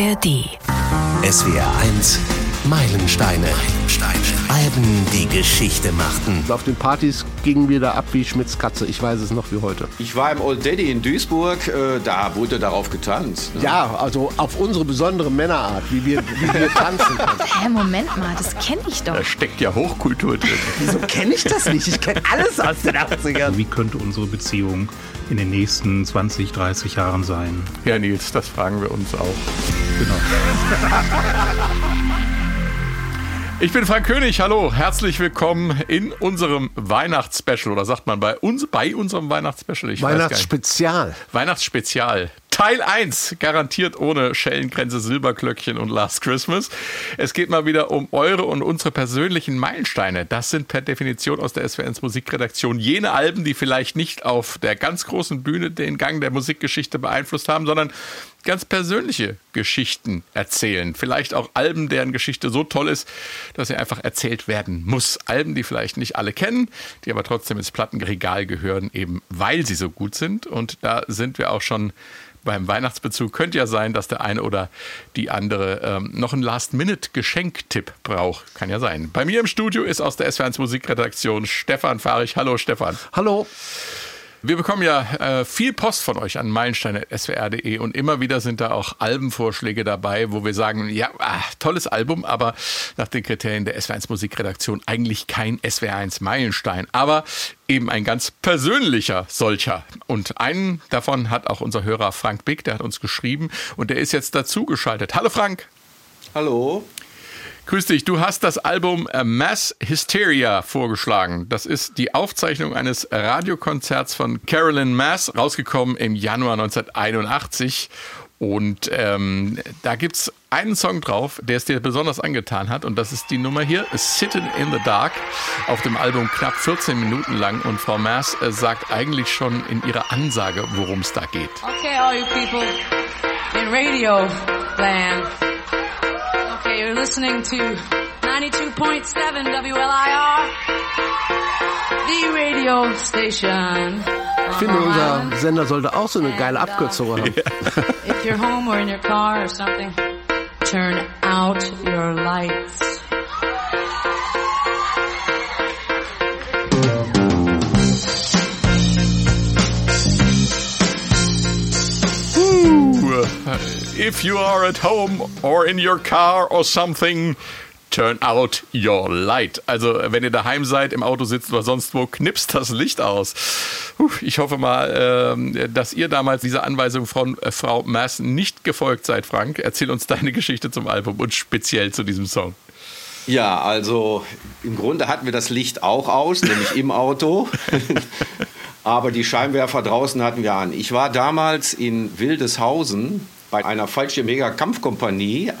ARD. SWR 1 Meilensteine. Meilensteine. Alben, die Geschichte machten. Auf den Partys gingen wir da ab wie Schmitz Katze. Ich weiß es noch wie heute. Ich war im Old Daddy in Duisburg, äh, da wurde darauf getanzt. Ne? Ja, also auf unsere besondere Männerart, wie wir, wie wir tanzen können. Hä, Moment mal, das kenne ich doch. Da steckt ja Hochkultur drin. Wieso kenne ich das nicht? Ich kenne alles aus den 80ern. Wie könnte unsere Beziehung in den nächsten 20, 30 Jahren sein? Ja, Nils, das fragen wir uns auch. Genau. Ich bin Frank König, hallo, herzlich willkommen in unserem Weihnachtsspecial oder sagt man bei uns bei unserem Weihnachtsspecial? Ich Weihnachtsspezial. Weihnachtsspezial. Teil 1, garantiert ohne Schellenkränze, Silberglöckchen und Last Christmas. Es geht mal wieder um eure und unsere persönlichen Meilensteine. Das sind per Definition aus der SWNs Musikredaktion jene Alben, die vielleicht nicht auf der ganz großen Bühne den Gang der Musikgeschichte beeinflusst haben, sondern ganz persönliche Geschichten erzählen. Vielleicht auch Alben, deren Geschichte so toll ist, dass sie einfach erzählt werden muss. Alben, die vielleicht nicht alle kennen, die aber trotzdem ins Plattenregal gehören, eben weil sie so gut sind. Und da sind wir auch schon beim Weihnachtsbezug. Könnte ja sein, dass der eine oder die andere ähm, noch einen Last-Minute-Geschenktipp braucht. Kann ja sein. Bei mir im Studio ist aus der SW1 Musikredaktion Stefan Fahrich. Hallo Stefan. Hallo. Wir bekommen ja äh, viel Post von euch an meilensteine.swr.de und immer wieder sind da auch Albenvorschläge dabei, wo wir sagen, ja, ah, tolles Album, aber nach den Kriterien der SWR1 Musikredaktion eigentlich kein SWR1 Meilenstein, aber eben ein ganz persönlicher solcher. Und einen davon hat auch unser Hörer Frank Bick, der hat uns geschrieben und der ist jetzt dazugeschaltet. Hallo Frank. Hallo. Grüß dich, du hast das Album äh, Mass Hysteria vorgeschlagen. Das ist die Aufzeichnung eines Radiokonzerts von Carolyn Mass, rausgekommen im Januar 1981. Und ähm, da gibt es einen Song drauf, der es dir besonders angetan hat. Und das ist die Nummer hier, Sitting in the Dark, auf dem Album knapp 14 Minuten lang. Und Frau Mass äh, sagt eigentlich schon in ihrer Ansage, worum es da geht. Okay, all you people in radio land. Okay, you're listening to 92.7 WLIR, the radio station. Ich finde, unser Sender sollte auch so eine geile Abkürzung uh, haben. If you're home or in your car or something, turn out your lights. If you are at home or in your car or something, turn out your light. Also, wenn ihr daheim seid, im Auto sitzt oder sonst wo, knipst das Licht aus. Puh, ich hoffe mal, ähm, dass ihr damals dieser Anweisung von äh, Frau Mass nicht gefolgt seid, Frank. Erzähl uns deine Geschichte zum Album und speziell zu diesem Song. Ja, also im Grunde hatten wir das Licht auch aus, nämlich im Auto. Aber die Scheinwerfer draußen hatten wir an. Ich war damals in Wildeshausen bei einer Fallschirmjäger-Kampfkompanie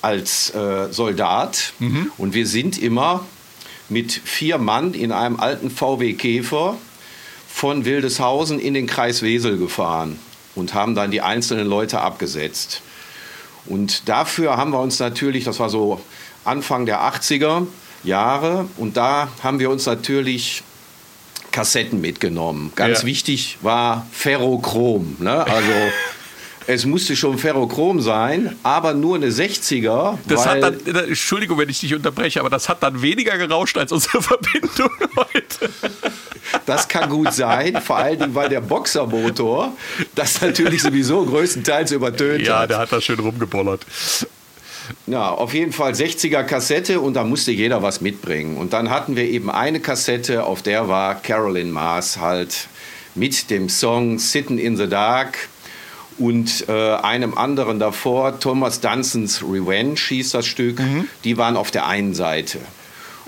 als äh, Soldat. Und wir sind immer mit vier Mann in einem alten VW Käfer von Wildeshausen in den Kreis Wesel gefahren und haben dann die einzelnen Leute abgesetzt. Und dafür haben wir uns natürlich, das war so Anfang der 80er Jahre, und da haben wir uns natürlich Kassetten mitgenommen. Ganz Ja. wichtig war Ferrochrom. Ne? Also es musste schon Ferrochrom sein, aber nur eine 60er. Das hat dann, äh, Entschuldigung, wenn ich dich unterbreche, aber das hat dann weniger gerauscht als unsere Verbindung heute. Das kann gut sein, vor allen Dingen, weil der Boxermotor das natürlich sowieso größtenteils übertönt Ja, hat. der hat da schön rumgebollert. Ja, auf jeden Fall 60er Kassette und da musste jeder was mitbringen. Und dann hatten wir eben eine Kassette, auf der war Carolyn Mars halt mit dem Song Sitting in the Dark und äh, einem anderen davor, Thomas Dunsons Revenge hieß das Stück, die waren auf der einen Seite.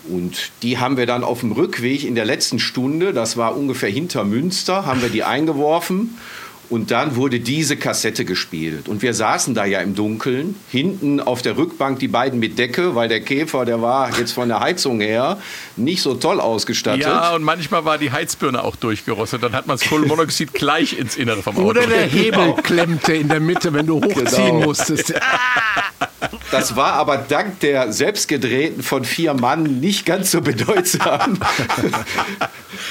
Und die haben wir dann auf dem Rückweg in der letzten Stunde, das war ungefähr hinter Münster, haben wir die eingeworfen. Und dann wurde diese Kassette gespielt. Und wir saßen da ja im Dunkeln, hinten auf der Rückbank die beiden mit Decke, weil der Käfer, der war jetzt von der Heizung her nicht so toll ausgestattet. Ja, und manchmal war die Heizbirne auch durchgerostet. Dann hat man das Kohlenmonoxid gleich ins Innere vom Auto. Oder der Hebel klemmte in der Mitte, wenn du hochziehen Genau. musstest. Das war aber dank der selbstgedrehten von vier Mann nicht ganz so bedeutsam.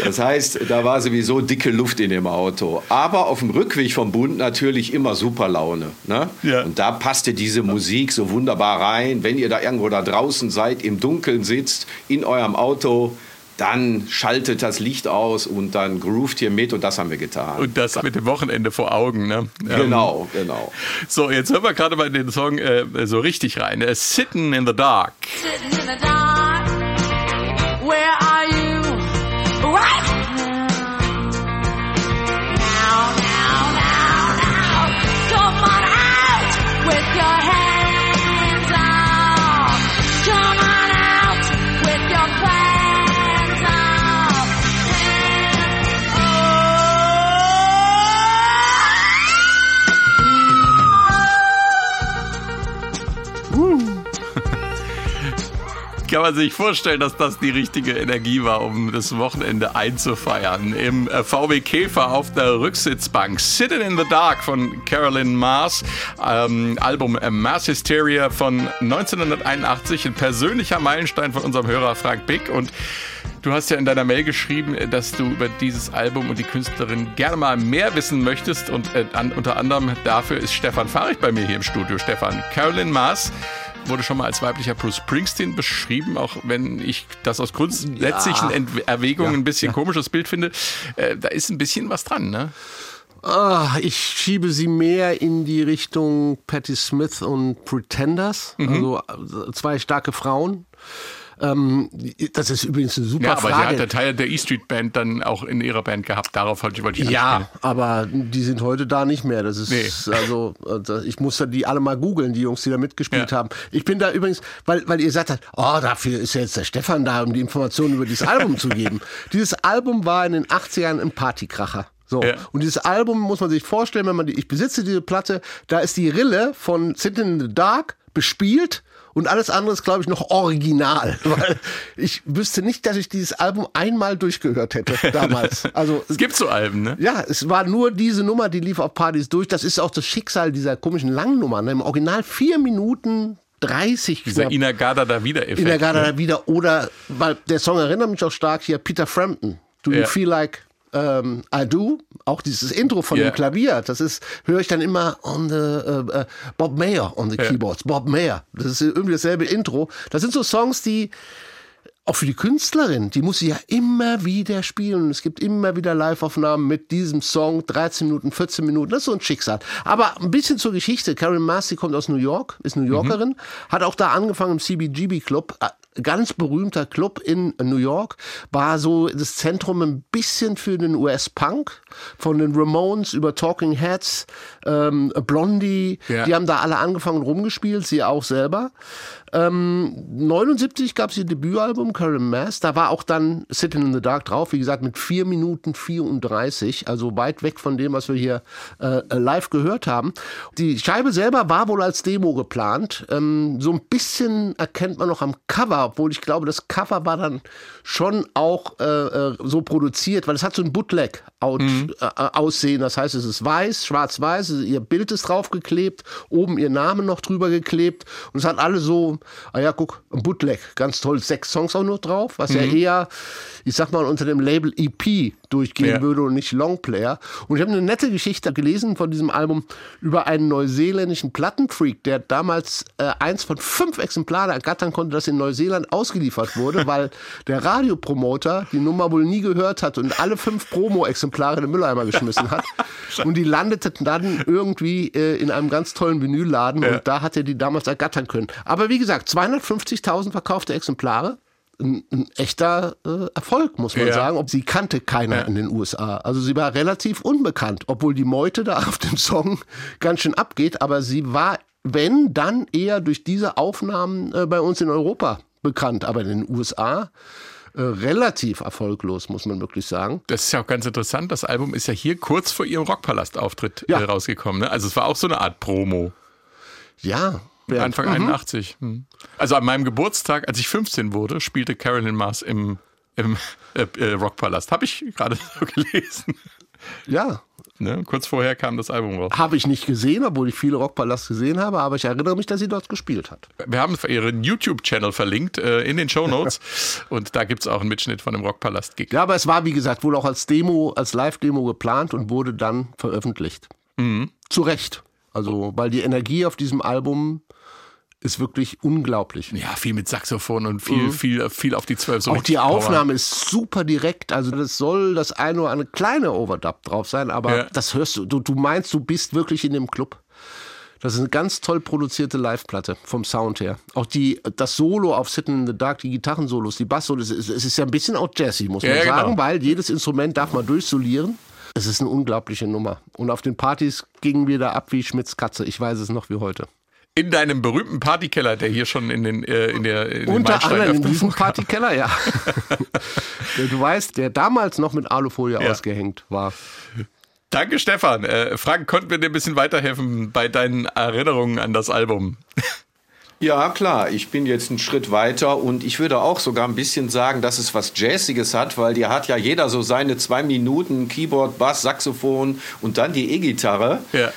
Das heißt, da war sowieso dicke Luft in dem Auto. Aber auf dem Rückweg vom Bund natürlich immer super Laune. Ne? Ja. Und da passte diese Musik so wunderbar rein. Wenn ihr da irgendwo da draußen seid, im Dunkeln sitzt, in eurem Auto, dann schaltet das Licht aus und dann groovt ihr mit und das haben wir getan. Und das mit dem Wochenende vor Augen, ne? Ähm, genau, genau. So, jetzt hören wir gerade mal in den Song äh, so richtig rein. Äh, Sitting in the Dark. Sitting in the dark. Where are Kann man sich vorstellen, dass das die richtige Energie war, um das Wochenende einzufeiern. Im äh, VW Käfer auf der Rücksitzbank. Sitting in the Dark von Carolyn Mars. Ähm, Album äh, Mass Hysteria von 1981. Ein persönlicher Meilenstein von unserem Hörer Frank Bick. Und Du hast ja in deiner Mail geschrieben, äh, dass du über dieses Album und die Künstlerin gerne mal mehr wissen möchtest. Und äh, an, unter anderem dafür ist Stefan Fahrig bei mir hier im Studio. Stefan, Carolyn Mars wurde schon mal als weiblicher Bruce Springsteen beschrieben, auch wenn ich das aus grundsätzlichen Ent- Erwägungen ein bisschen komisches Bild finde. Äh, da ist ein bisschen was dran, ne? Ah, ich schiebe sie mehr in die Richtung Patti Smith und Pretenders, also äh, zwei starke Frauen. Ähm, das ist übrigens eine super Ja, aber sie Frage. hat der Teil der E-Street Band dann auch in ihrer Band gehabt. Darauf wollte ich Ja, anspielen. aber die sind heute da nicht mehr. Das ist Nee. also, äh, ich musste die alle mal googeln, die Jungs, die da mitgespielt Ja. haben. Ich bin da übrigens, weil, weil ihr gesagt habt, oh, dafür ist ja jetzt der Stefan da, um die Informationen über dieses Album zu geben. Dieses Album war in den 80ern ein Partykracher. So. Ja. Und dieses Album muss man sich vorstellen, wenn man die, ich besitze diese Platte, da ist die Rille von Sitting in the Dark bespielt und alles andere ist, glaube ich, noch original. Weil ich wüsste nicht, dass ich dieses Album einmal durchgehört hätte damals. Also Es gibt so Alben, ne? ja, es war nur diese Nummer, die lief auf Partys durch. Das ist auch das Schicksal dieser komischen Langnummer. Ne? Im Original vier Minuten 30 Dieser knapp. Inagada da wieder Effekt. in der Garde ne? wieder. Oder, weil der Song erinnert mich auch stark hier, Peter Frampton. Do you Ja. feel like ähm, I do? Auch dieses Intro von Ja. dem Klavier, das ist, höre ich dann immer on the, äh, Bob Mayer on the keyboards. Bob Mayer. Das ist irgendwie dasselbe Intro. Das sind so Songs, die auch für die Künstlerin, die muss sie ja immer wieder spielen. Es gibt immer wieder Live-Aufnahmen mit diesem Song, 13 Minuten, 14 Minuten, das ist so ein Schicksal. Aber ein bisschen zur Geschichte. Karen Massey kommt aus New York, ist New Yorkerin, hat auch da angefangen im CBGB Club, äh, ganz berühmter Club in New York, war so das Zentrum ein bisschen für den US-Punk, von den Ramones über Talking Heads, ähm, Blondie, Ja. die haben da alle angefangen rumgespielt, sie auch selber. Ähm, 79 gab es ihr Debütalbum, Karen Mass. Da war auch dann Sitting in the Dark drauf. Wie gesagt, mit 4 Minuten 34. Also weit weg von dem, was wir hier äh, live gehört haben. Die Scheibe selber war wohl als Demo geplant. Ähm, so ein bisschen erkennt man noch am Cover, obwohl ich glaube, das Cover war dann schon auch äh, äh, so produziert, weil es hat so ein Bootleg out, äh, aussehen. Das heißt, es ist weiß, schwarz-weiß, ihr Bild ist draufgeklebt, oben ihr Name noch drüber geklebt und es hat alle so, ah ja, guck, ein Bootleg, ganz toll, sechs Songs auch noch drauf, was ja eher, ich sag mal, unter dem Label EP durchgehen Ja. würde und nicht Longplayer. Und ich habe eine nette Geschichte gelesen von diesem Album über einen neuseeländischen Plattenfreak, der damals äh, eins von fünf Exemplaren ergattern konnte, das in Neuseeland ausgeliefert wurde, weil der Radiopromoter die Nummer wohl nie gehört hat und alle fünf Promo-Exemplare in den Mülleimer geschmissen hat. und die landeten dann irgendwie äh, in einem ganz tollen Vinylladen und da hat er die damals ergattern können. Aber wie gesagt, 250.000 verkaufte Exemplare. Ein, ein echter äh, Erfolg, muss man Ja. sagen. Ob sie kannte keiner in den USA. Also sie war relativ unbekannt, obwohl die Meute da auf dem Song ganz schön abgeht. Aber sie war, wenn, dann eher durch diese Aufnahmen äh, bei uns in Europa bekannt. Aber in den USA äh, relativ erfolglos, muss man wirklich sagen. Das ist ja auch ganz interessant. Das Album ist ja hier kurz vor ihrem Rockpalast-Auftritt Ja. äh, rausgekommen. Ne? Also es war auch so eine Art Promo. Ja. Bernd. Anfang 81. Hm. Also an meinem Geburtstag, als ich 15 wurde, spielte Carolyn Mars im, im äh, äh, Rockpalast. Habe ich gerade so gelesen. Ja, Ne? Kurz vorher kam das Album raus. Habe ich nicht gesehen, obwohl ich viele Rockpalast gesehen habe, aber ich erinnere mich, dass sie dort gespielt hat. Wir haben ihren YouTube-Channel verlinkt äh, in den Show Notes und da gibt es auch einen Mitschnitt von dem Rockpalast-Gig. Ja, aber es war, wie gesagt, wohl auch als Demo, als Live-Demo geplant und wurde dann veröffentlicht. Zu Recht. Also, weil die Energie auf diesem Album ist wirklich unglaublich. Ja, viel mit Saxophon und viel, viel, viel auf die zwölf. So Auch die Power. Aufnahme ist super direkt. Also das soll das eine oder eine kleine Overdub drauf sein, aber Ja. das hörst du, du. Du meinst, du bist wirklich in dem Club. Das ist eine ganz toll produzierte Live-Platte vom Sound her. Auch die, das Solo auf Sitting in the Dark, die Gitarrensolos, die Basssolos, es ist, es ist ja ein bisschen auch Jazzy, muss man Ja, ja, sagen, genau. weil jedes Instrument darf man durchsolieren. Es ist eine unglaubliche Nummer. Und auf den Partys gingen wir da ab wie Schmitz Katze. Ich weiß es noch wie heute. In deinem berühmten Partykeller, der hier schon in den, äh, in der, in den Unter Meilenstein anderem in diesem. Partykeller, ja. du weißt, der damals noch mit Alufolie Ja. ausgehängt war. Danke, Stefan. Äh, Frank, konnten wir dir ein bisschen weiterhelfen bei deinen Erinnerungen an das Album? Ja, klar, ich bin jetzt einen Schritt weiter und ich würde auch sogar ein bisschen sagen, dass es was Jazziges hat, weil die hat ja jeder so seine zwei Minuten Keyboard, Bass, Saxophon und dann die E-Gitarre. Ja.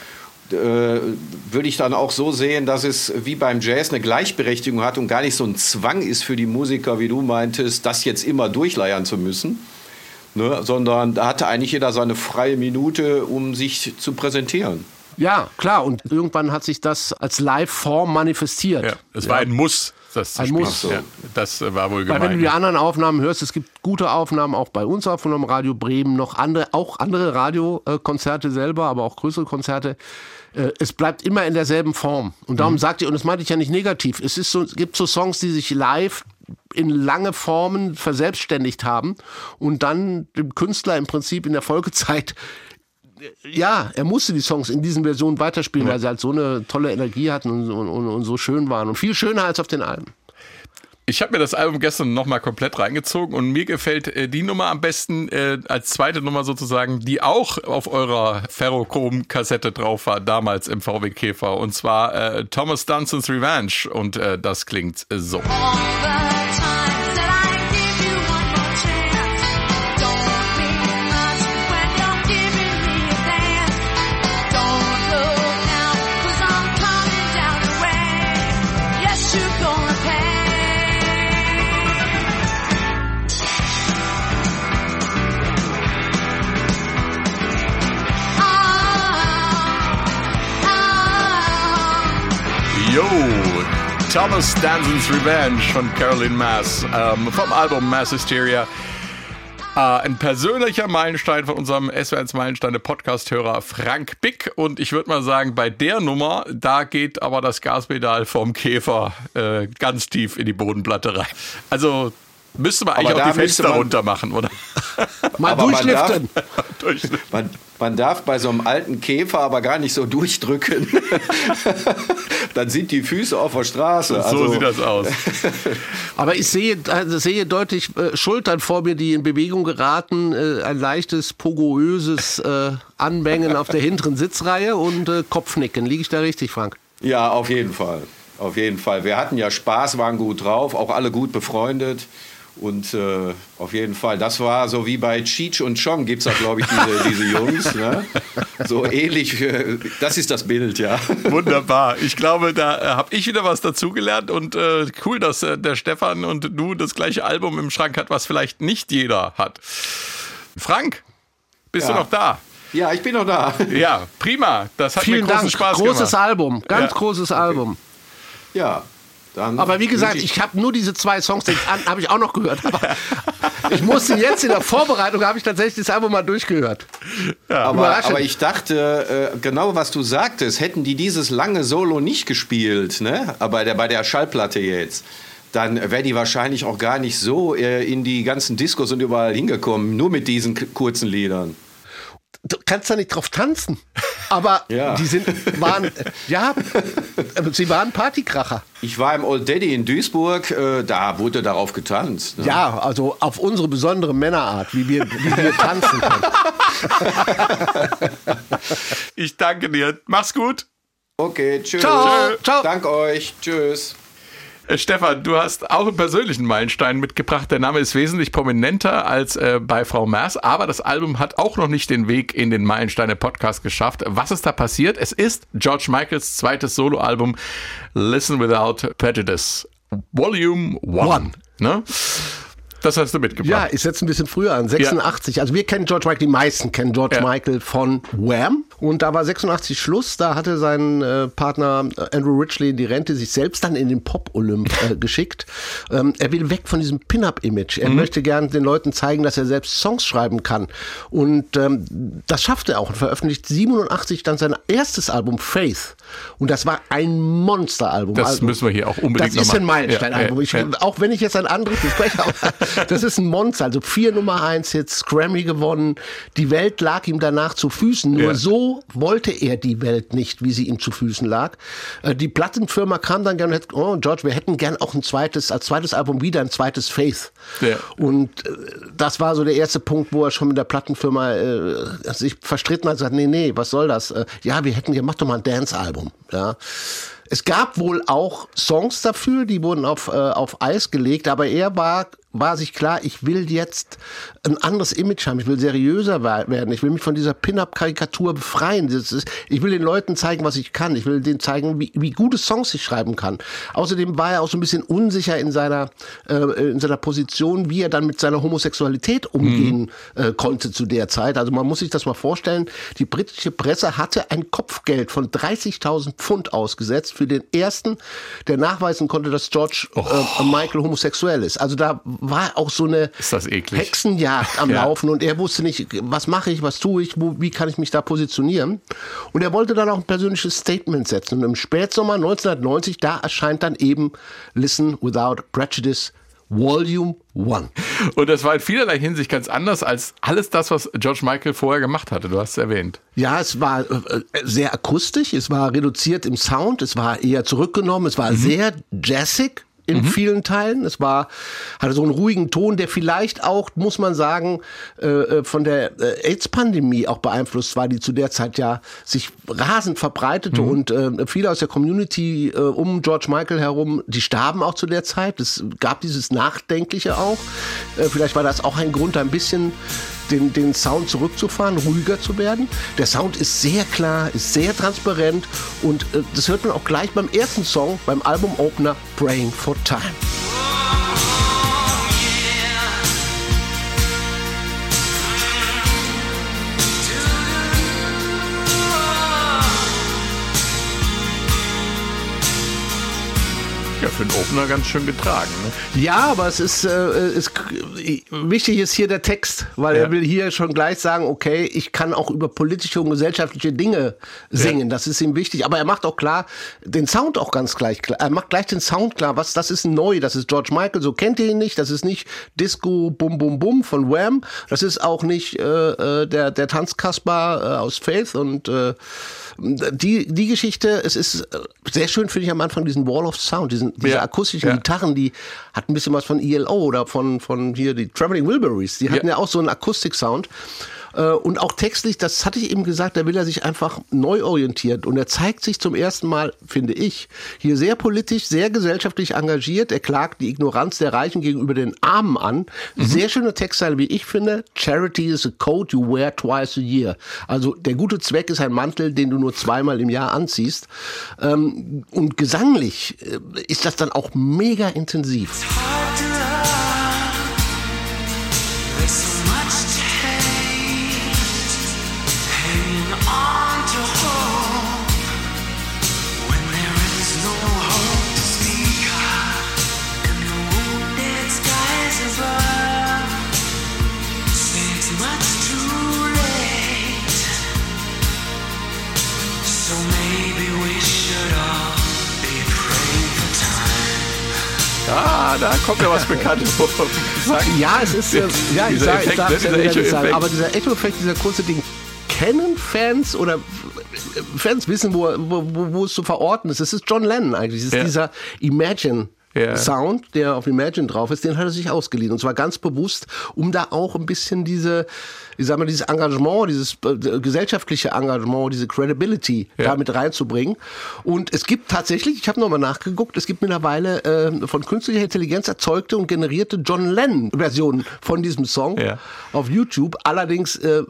Äh, würde ich dann auch so sehen, dass es wie beim Jazz eine Gleichberechtigung hat und gar nicht so ein Zwang ist für die Musiker, wie du meintest, das jetzt immer durchleiern zu müssen. Ne, sondern da hatte eigentlich jeder seine freie Minute, um sich zu präsentieren. Ja, klar. Und irgendwann hat sich das als Live-Form manifestiert. Ja, es war ein Muss, das zu Ein spielen. Muss. Ja, das war wohl Weil wenn du gemeint. die anderen Aufnahmen hörst, es gibt gute Aufnahmen auch bei uns aufgenommen, Radio Bremen, noch andere, auch andere Radiokonzerte selber, aber auch größere Konzerte. Äh, Es bleibt immer in derselben Form. Und darum sagt ihr, und das meinte ich ja nicht negativ, es, ist so, es gibt so Songs, die sich live in lange Formen verselbstständigt haben und dann dem Künstler im Prinzip in der Folgezeit ja, er musste die Songs in diesen Versionen weiterspielen, weil sie halt so eine tolle Energie hatten und, und, und so schön waren. Und viel schöner als auf den Alben. Ich habe mir das Album gestern nochmal komplett reingezogen und mir gefällt äh, die Nummer am besten äh, als zweite Nummer sozusagen, die auch auf eurer Ferrochrom-Kassette drauf war, damals im VW Käfer. Und zwar äh, Thomas Dunson's Revenge. Und äh, das klingt äh, so. All Thomas Danson's Revenge von Carolyn Mass ähm, vom Album Mass Hysteria. Äh, ein persönlicher Meilenstein von unserem SW1 Meilensteine Podcast-Hörer Frank Bick. Und ich würde mal sagen, bei der Nummer, da geht aber das Gaspedal vom Käfer äh, ganz tief in die Bodenplatte rein. Also müsste man eigentlich Aber auch die Fenster runter machen, oder? Mal Aber man durchliften. Durch- Man, man darf bei so einem alten Käfer aber gar nicht so durchdrücken. Dann sind die Füße auf der Straße. so Also, sieht das aus. Aber ich sehe, also sehe deutlich äh, Schultern vor mir, die in Bewegung geraten, äh, ein leichtes, pogoöses äh, Anbängen auf der hinteren Sitzreihe und äh, Kopfnicken. Liege ich da richtig, Frank? Ja, auf jeden Fall. Auf jeden Fall. Wir hatten ja Spaß, waren gut drauf, auch alle gut befreundet. Und äh, auf jeden Fall, das war so wie bei Cheech und Chong gibt es da, glaube ich, diese, diese Jungs. Ne? So ähnlich, äh, das ist das Bild, ja. Wunderbar. Ich glaube, da äh, habe ich wieder was dazugelernt und äh, cool, dass äh, der Stefan und du das gleiche Album im Schrank hat, was vielleicht nicht jeder hat. Frank, bist Ja. du noch da? Ja, ich bin noch da. Ja, prima. Das hat Vielen mir großen Dank. Spaß Großes gemacht. Album, ganz Ja. großes Album. Ja, dann Aber wie gesagt, wünsch ich habe nur diese zwei Songs, an- habe ich auch noch gehört. Aber ich musste jetzt in der Vorbereitung, habe ich tatsächlich das Album mal durchgehört. Aber, Überraschend. aber ich dachte, äh, genau was du sagtest, hätten die dieses lange Solo nicht gespielt, ne? aber der, bei der Schallplatte jetzt, dann wäre die wahrscheinlich auch gar nicht so äh, in die ganzen Diskos und überall hingekommen, nur mit diesen kurzen Liedern. Du kannst da nicht drauf tanzen. Aber Ja. die sind, waren, ja, sie waren Partykracher. Ich war im Old Daddy in Duisburg, äh, da wurde darauf getanzt. Ne? Ja, also auf unsere besondere Männerart, wie wir, wie wir tanzen können. Ich danke dir. Mach's gut. Okay, tschüss. Ciao. Ciao. Dank euch. Tschüss. Äh, Stefan, du hast auch einen persönlichen Meilenstein mitgebracht. Der Name ist wesentlich prominenter als äh, bei Frau Maas, aber das Album hat auch noch nicht den Weg in den Meilensteine-Podcast geschafft. Was ist da passiert? Es ist George Michaels zweites Soloalbum Listen Without Prejudice, Volume 1. Ne? Das hast du mitgebracht. Ja, ich setze ein bisschen früher an, 86. Also wir kennen George Michael, die meisten kennen George Ja. Michael von Wham. Und da war 86 Schluss, da hatte sein äh, Partner äh, Andrew Ridgely in die Rente sich selbst dann in den Pop-Olymp äh, geschickt. Ähm, er will weg von diesem Pin-Up-Image. Mhm. Er möchte gern den Leuten zeigen, dass er selbst Songs schreiben kann. Und ähm, das schafft er auch und veröffentlicht 87 dann sein erstes Album Faith. Und das war ein Monsteralbum. Das Also, müssen wir hier auch unbedingt Das ist ein. Meilenstein-Album. Ja, ja. Auch wenn ich jetzt ein anderes bespreche, aber das ist ein Monster. Also vier Nummer eins Hits, Grammy gewonnen. Die Welt lag ihm danach zu Füßen. Nur Ja. so wollte er die Welt nicht, wie sie ihm zu Füßen lag. Äh, Die Plattenfirma kam dann gerne und hat, oh George, wir hätten gern auch ein zweites, als zweites Album wieder ein zweites Faith. Ja. Und äh, das war so der erste Punkt, wo er schon mit der Plattenfirma äh, sich verstritten hat und gesagt, nee, nee, was soll das? Äh, ja, wir hätten, ja, mach doch mal ein Dance-Album. Ja. Es gab wohl auch Songs dafür, die wurden auf, äh, auf Eis gelegt, aber er war, war sich klar, ich will jetzt ein anderes Image haben, ich will seriöser werden, ich will mich von dieser Pin-Up-Karikatur befreien. Ist, ich will den Leuten zeigen, was ich kann, ich will denen zeigen, wie, wie gute Songs ich schreiben kann. Außerdem war er auch so ein bisschen unsicher in seiner, äh, in seiner Position, wie er dann mit seiner Homosexualität umgehen äh, konnte zu der Zeit. Also man muss sich das mal vorstellen, die britische Presse hatte ein Kopfgeld von 30.000 Pfund ausgesetzt für den ersten, der nachweisen konnte, dass George äh, Michael homosexuell ist. Also da war auch so eine Ist das eklig. Hexenjagd am Ja. Laufen und er wusste nicht, was mache ich, was tue ich, wo, wie kann ich mich da positionieren. Und er wollte dann auch ein persönliches Statement setzen. Und im Spätsommer 1990, da erscheint dann eben Listen Without Prejudice Volume 1. Und das war in vielerlei Hinsicht ganz anders als alles das, was George Michael vorher gemacht hatte. Du hast es erwähnt. Ja, es war äh, sehr akustisch, es war reduziert im Sound, es war eher zurückgenommen, es war sehr jazzig in vielen Teilen. Es war, hatte so einen ruhigen Ton, der vielleicht auch, muss man sagen, äh, äh, von der äh, AIDS-Pandemie auch beeinflusst war, die zu der Zeit ja sich rasend verbreitete und äh, viele aus der Community äh, um George Michael herum, die starben auch zu der Zeit. Es gab dieses Nachdenkliche auch. Äh, vielleicht war das auch ein Grund, ein bisschen den, den Sound zurückzufahren, ruhiger zu werden. Der Sound ist sehr klar, ist sehr transparent und äh, das hört man auch gleich beim ersten Song, beim Album-Opener Praying for Time. Ja, für den Opener ganz schön getragen. Ne? Ja, aber es ist, äh, ist wichtig ist hier der Text, weil Ja. er will hier schon gleich sagen, okay, ich kann auch über politische und gesellschaftliche Dinge singen. Das ist ihm wichtig. Aber er macht auch klar den Sound auch ganz gleich klar. Er macht gleich den Sound klar. Was das ist neu. Das ist George Michael. So kennt ihr ihn nicht. Das ist nicht Disco Bum Bum Bum von Wham. Das ist auch nicht äh, äh, der der Tanzkasper äh, aus Faith und äh, die, die Geschichte, es ist äh, sehr schön, finde ich am Anfang diesen Wall of Sound, diesen, diese Ja, akustischen ja. Gitarren, die hat ein bisschen was von ELO oder von, von hier die Traveling Wilburys. Die hatten ja, auch so einen Akustik-Sound. Äh, Und auch textlich, das hatte ich eben gesagt, da will er sich einfach neu orientieren. Und er zeigt sich zum ersten Mal, finde ich, hier sehr politisch, sehr gesellschaftlich engagiert. Er klagt die Ignoranz der Reichen gegenüber den Armen an. Sehr schöne Textzeile, wie ich finde. Charity is a coat you wear twice a year. Also der gute Zweck ist ein Mantel, den du nur zweimal im Jahr anziehst. Ähm, Und gesanglich äh, ist das dann auch mega intensiv. Ah, da kommt ja was Bekanntes vor. Ja, es ist, äh, ja, ich sage Effekt, sag, ne? es ja sagen, aber dieser Echo-Effekt, dieser kurze Ding, kennen Fans oder Fans wissen, wo, wo, wo, wo es zu verorten ist. Es ist John Lennon eigentlich. Es ist Ja. dieser Imagine. Ja. Sound, der auf Imagine drauf ist, den hat er sich ausgeliehen. Und zwar ganz bewusst, um da auch ein bisschen diese, ich sag mal, dieses Engagement, dieses äh, gesellschaftliche Engagement, diese Credibility Ja. da mit reinzubringen. Und es gibt tatsächlich, ich habe nochmal nachgeguckt, es gibt mittlerweile äh, von künstlicher Intelligenz erzeugte und generierte John Lennon-Versionen von diesem Song Ja. auf YouTube. Allerdings äh,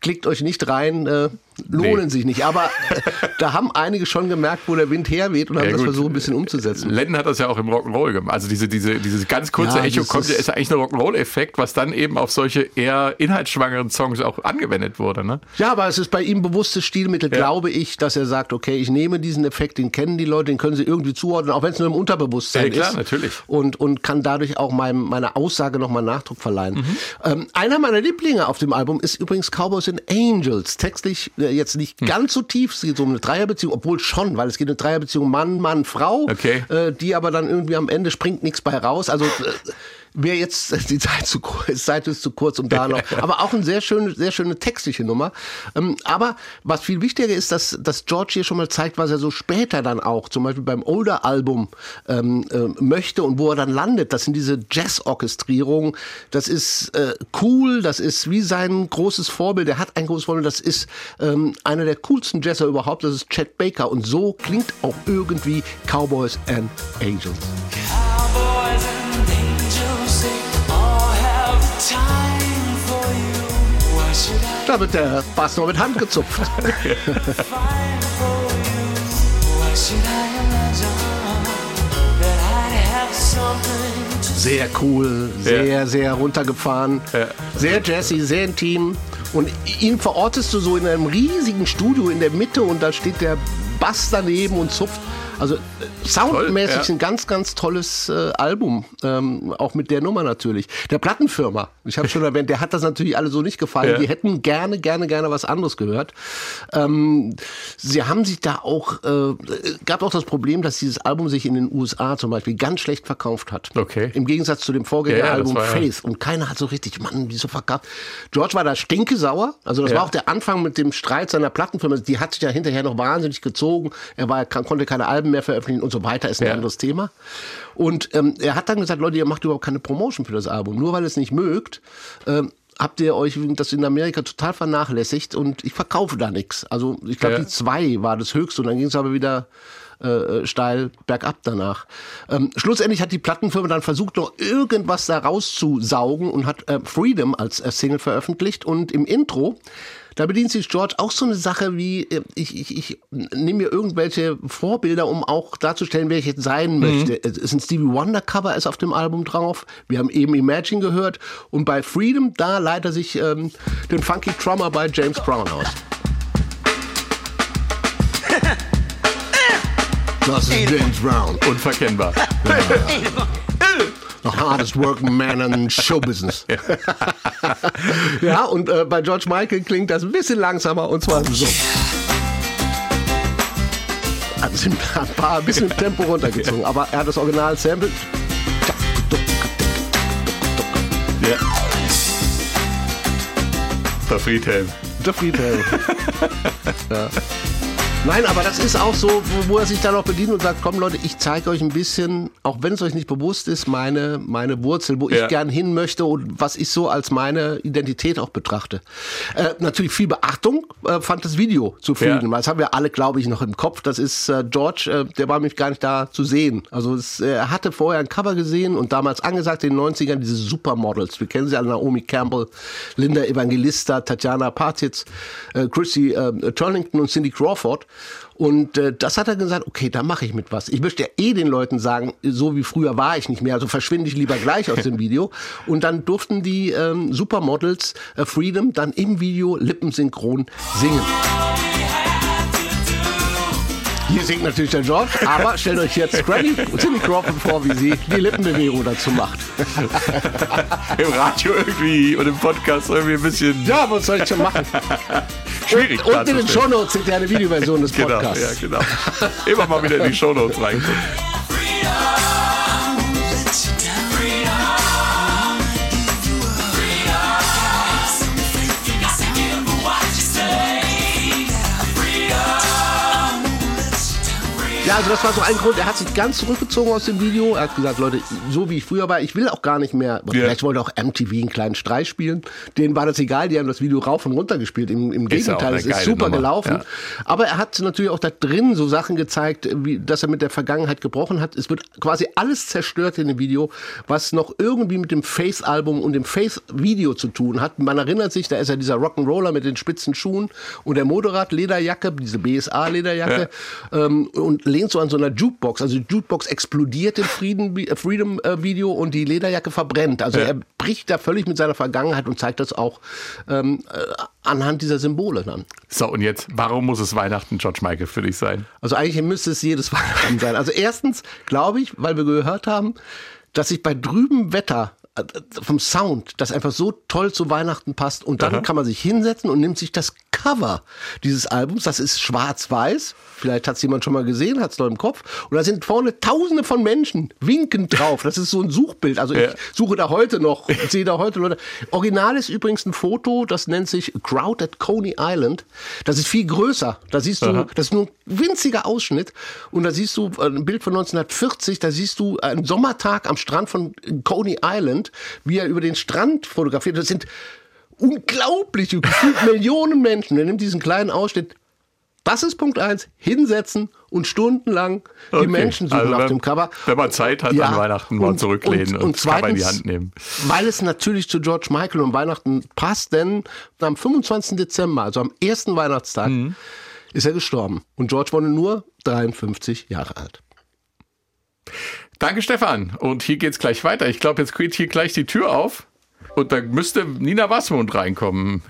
klickt euch nicht rein, äh, lohnen Nee. sich nicht. Aber äh, da haben einige schon gemerkt, wo der Wind herweht und haben Ja, das versucht, ein bisschen umzusetzen. Lennon hat das ja auch im Rock'n'Roll gemacht. Also diese, diese, dieses ganz kurze Ja, Echo kommt ist- ist ja eigentlich ein Rock'n'Roll-Effekt, was dann eben auf solche eher inhaltsschwangeren Songs auch angewendet wurde. Ne? Ja, aber es ist bei ihm bewusstes Stilmittel, Ja. glaube ich, dass er sagt, okay, ich nehme diesen Effekt, den kennen die Leute, den können sie irgendwie zuordnen, auch wenn es nur im Unterbewusstsein Ja, klar, ist. natürlich. Und, und kann dadurch auch meinem, meiner Aussage nochmal Nachdruck verleihen. Mhm. Ähm, einer meiner Lieblinge auf dem Album ist übrigens Cowboys and Angels. Textlich äh, jetzt nicht Hm. ganz so tief, es geht so um eine Dreierbeziehung, obwohl schon, weil es geht um eine Dreierbeziehung Mann, Mann, Frau, Okay. äh, die aber dann irgendwie am Ende springt nichts bei raus. Also äh, Wäre jetzt die Zeit zu kurz, Zeit ist zu kurz, um da noch. Aber auch eine sehr schöne, sehr schöne textliche Nummer. Ähm, aber was viel wichtiger ist, dass, dass George hier schon mal zeigt, was er so später dann auch, zum Beispiel beim Older Album ähm, äh, möchte und wo er dann landet. Das sind diese Jazz-Orchestrierungen. Das ist äh, cool. Das ist wie sein großes Vorbild. Er hat ein großes Vorbild. Das ist ähm, einer der coolsten Jazzer überhaupt. Das ist Chet Baker. Und so klingt auch irgendwie Cowboys and Angels. Da wird der Bass noch mit Hand gezupft. Sehr cool, sehr, sehr runtergefahren, Ja. sehr jazzy, sehr intim. Und ihn verortest du so in einem riesigen Studio in der Mitte und da steht der Bass daneben und zupft. Also äh, soundmäßig Toll, ja. ein ganz, ganz tolles äh, Album, ähm, auch mit der Nummer natürlich. Der Plattenfirma, ich habe schon erwähnt, der hat das natürlich alle so nicht gefallen. Ja. Die hätten gerne, gerne, gerne was anderes gehört. Ähm, sie haben sich da auch, äh, gab auch das Problem, dass dieses Album sich in den USA zum Beispiel ganz schlecht verkauft hat. Okay. Im Gegensatz zu dem Vorgängeralbum ja- Faith. Und keiner hat so richtig, Mann, wieso verkauft? George war da stinkesauer. Also das war auch der Anfang mit dem Streit seiner Plattenfirma. Die hat sich ja hinterher noch wahnsinnig gezogen. Er war, konnte keine Alben mehr veröffentlichen und so weiter. Ist ein Ja. anderes Thema. Und ähm, er hat dann gesagt, Leute, ihr macht überhaupt keine Promotion für das Album. Nur weil ihr es nicht mögt, ähm, habt ihr euch das in Amerika total vernachlässigt und ich verkaufe da nichts. Also ich glaube, Ja. die zwei war das höchste und dann ging es aber wieder äh, steil bergab danach. Ähm, schlussendlich hat die Plattenfirma dann versucht, noch irgendwas da rauszusaugen und hat äh, Freedom als äh, Single veröffentlicht und im Intro da bedient sich George auch so eine Sache wie, äh, ich, ich, ich nehme mir irgendwelche Vorbilder, um auch darzustellen, wer ich jetzt sein möchte. Es ist ein Stevie Wonder Cover ist auf dem Album drauf. Wir haben eben Imagine gehört. Und bei Freedom, da leitet er sich ähm, den Funky Drummer bei James Brown aus. Das ist James Brown. Unverkennbar. The hardest working man in show business. ja, und äh, bei George Michael klingt das ein bisschen langsamer und zwar so. Also ein paar ein bisschen Tempo runtergezogen, aber er hat das Original sampled. ja. Der Friedhelm. Der Friedhelm. ja. Nein, aber das ist auch so, wo, wo er sich dann auch bedient und sagt, komm Leute, ich zeige euch ein bisschen, auch wenn es euch nicht bewusst ist, meine, meine Wurzel, wo Ja. ich gern hin möchte und was ich so als meine Identität auch betrachte. Äh, natürlich viel Beachtung äh, fand das Video zu Freedom. Ja. Das haben wir alle, glaube ich, noch im Kopf. Das ist äh, George, äh, der war nämlich gar nicht da zu sehen. Also es, äh, er hatte vorher ein Cover gesehen und damals angesagt in den 90ern diese Supermodels. Wir kennen sie alle, Naomi Campbell, Linda Evangelista, Tatjana Partitz, äh, Chrissy Turlington und Cindy Crawford. Und äh, das hat er gesagt, okay, da mache ich mit was. Ich möchte ja eh den Leuten sagen, so wie früher war ich nicht mehr, also verschwinde ich lieber gleich aus dem Video. Und dann durften die ähm, Supermodels äh, Freedom dann im Video lippensynchron singen. Hier singt natürlich der George, aber stellt euch jetzt Granny und Cindy Crawford vor, wie sie die Lippenbewegung dazu macht. Im Radio irgendwie und im Podcast irgendwie ein bisschen Ja, was soll ich schon machen? schwierig. Und in den. Shownotes eine Videoversion des Genau, Podcasts. ja, genau. Immer mal wieder in die Shownotes reingucken. Ja, also das war so ein Grund. Er hat sich ganz zurückgezogen aus dem Video. Er hat gesagt, Leute, so wie ich früher war, ich will auch gar nicht mehr. Vielleicht wollte auch MTV einen kleinen Streich spielen. Denen war das egal. Die haben das Video rauf und runter gespielt. Im, im ja Gegenteil, es ist super Nummer. gelaufen. Ja. Aber er hat natürlich auch da drin so Sachen gezeigt, wie, dass er mit der Vergangenheit gebrochen hat. Es wird quasi alles zerstört in dem Video, was noch irgendwie mit dem Face-Album und dem Face-Video zu tun hat. Man erinnert sich, da ist ja dieser Rock'n'Roller mit den spitzen Schuhen und der Motorrad-Lederjacke, diese BSA-Lederjacke, ähm, und lehnt so an so einer Jukebox. Also die Jukebox explodiert im Frieden, äh, Freedom-Video und die Lederjacke verbrennt. Also Ja. er bricht da völlig mit seiner Vergangenheit und zeigt das auch ähm, äh, anhand dieser Symbole dann. So, und jetzt, warum muss es Weihnachten George Michael für dich sein? Also eigentlich müsste es jedes Weihnachten sein. Also erstens glaube ich, weil wir gehört haben, dass sich bei trübem Wetter äh, vom Sound das einfach so toll zu Weihnachten passt und dann kann man sich hinsetzen und nimmt sich das Cover dieses Albums, das ist schwarz-weiß, vielleicht hat es jemand schon mal gesehen, hat es noch im Kopf und da sind vorne tausende von Menschen winkend drauf, das ist so ein Suchbild, also Ja. ich suche da heute noch, sehe da heute Leute. Original ist übrigens ein Foto, das nennt sich Crowd at Coney Island. Das ist viel größer. Da siehst du, das ist nur ein winziger Ausschnitt. Und da siehst du äh, ein Bild von 1940, da siehst du einen Sommertag am Strand von Coney Island, wie er über den Strand fotografiert. Das sind unglaubliche, Millionen Menschen. Er nimmt diesen kleinen Ausschnitt. Das ist Punkt eins. Hinsetzen und stundenlang die Okay. Menschen suchen Also auf dem Cover. wenn man Zeit hat, an Weihnachten mal zurücklehnen und das Cover in die Hand nehmen. Weil es natürlich zu George Michael und Weihnachten passt, denn am 25. Dezember, also am ersten Weihnachtstag, Mhm. ist er gestorben. Und George wurde nur 53 Jahre alt. Danke, Stefan. Und hier geht's gleich weiter. Ich glaube, jetzt geht hier gleich die Tür auf. Und da müsste Nina Wasmund reinkommen.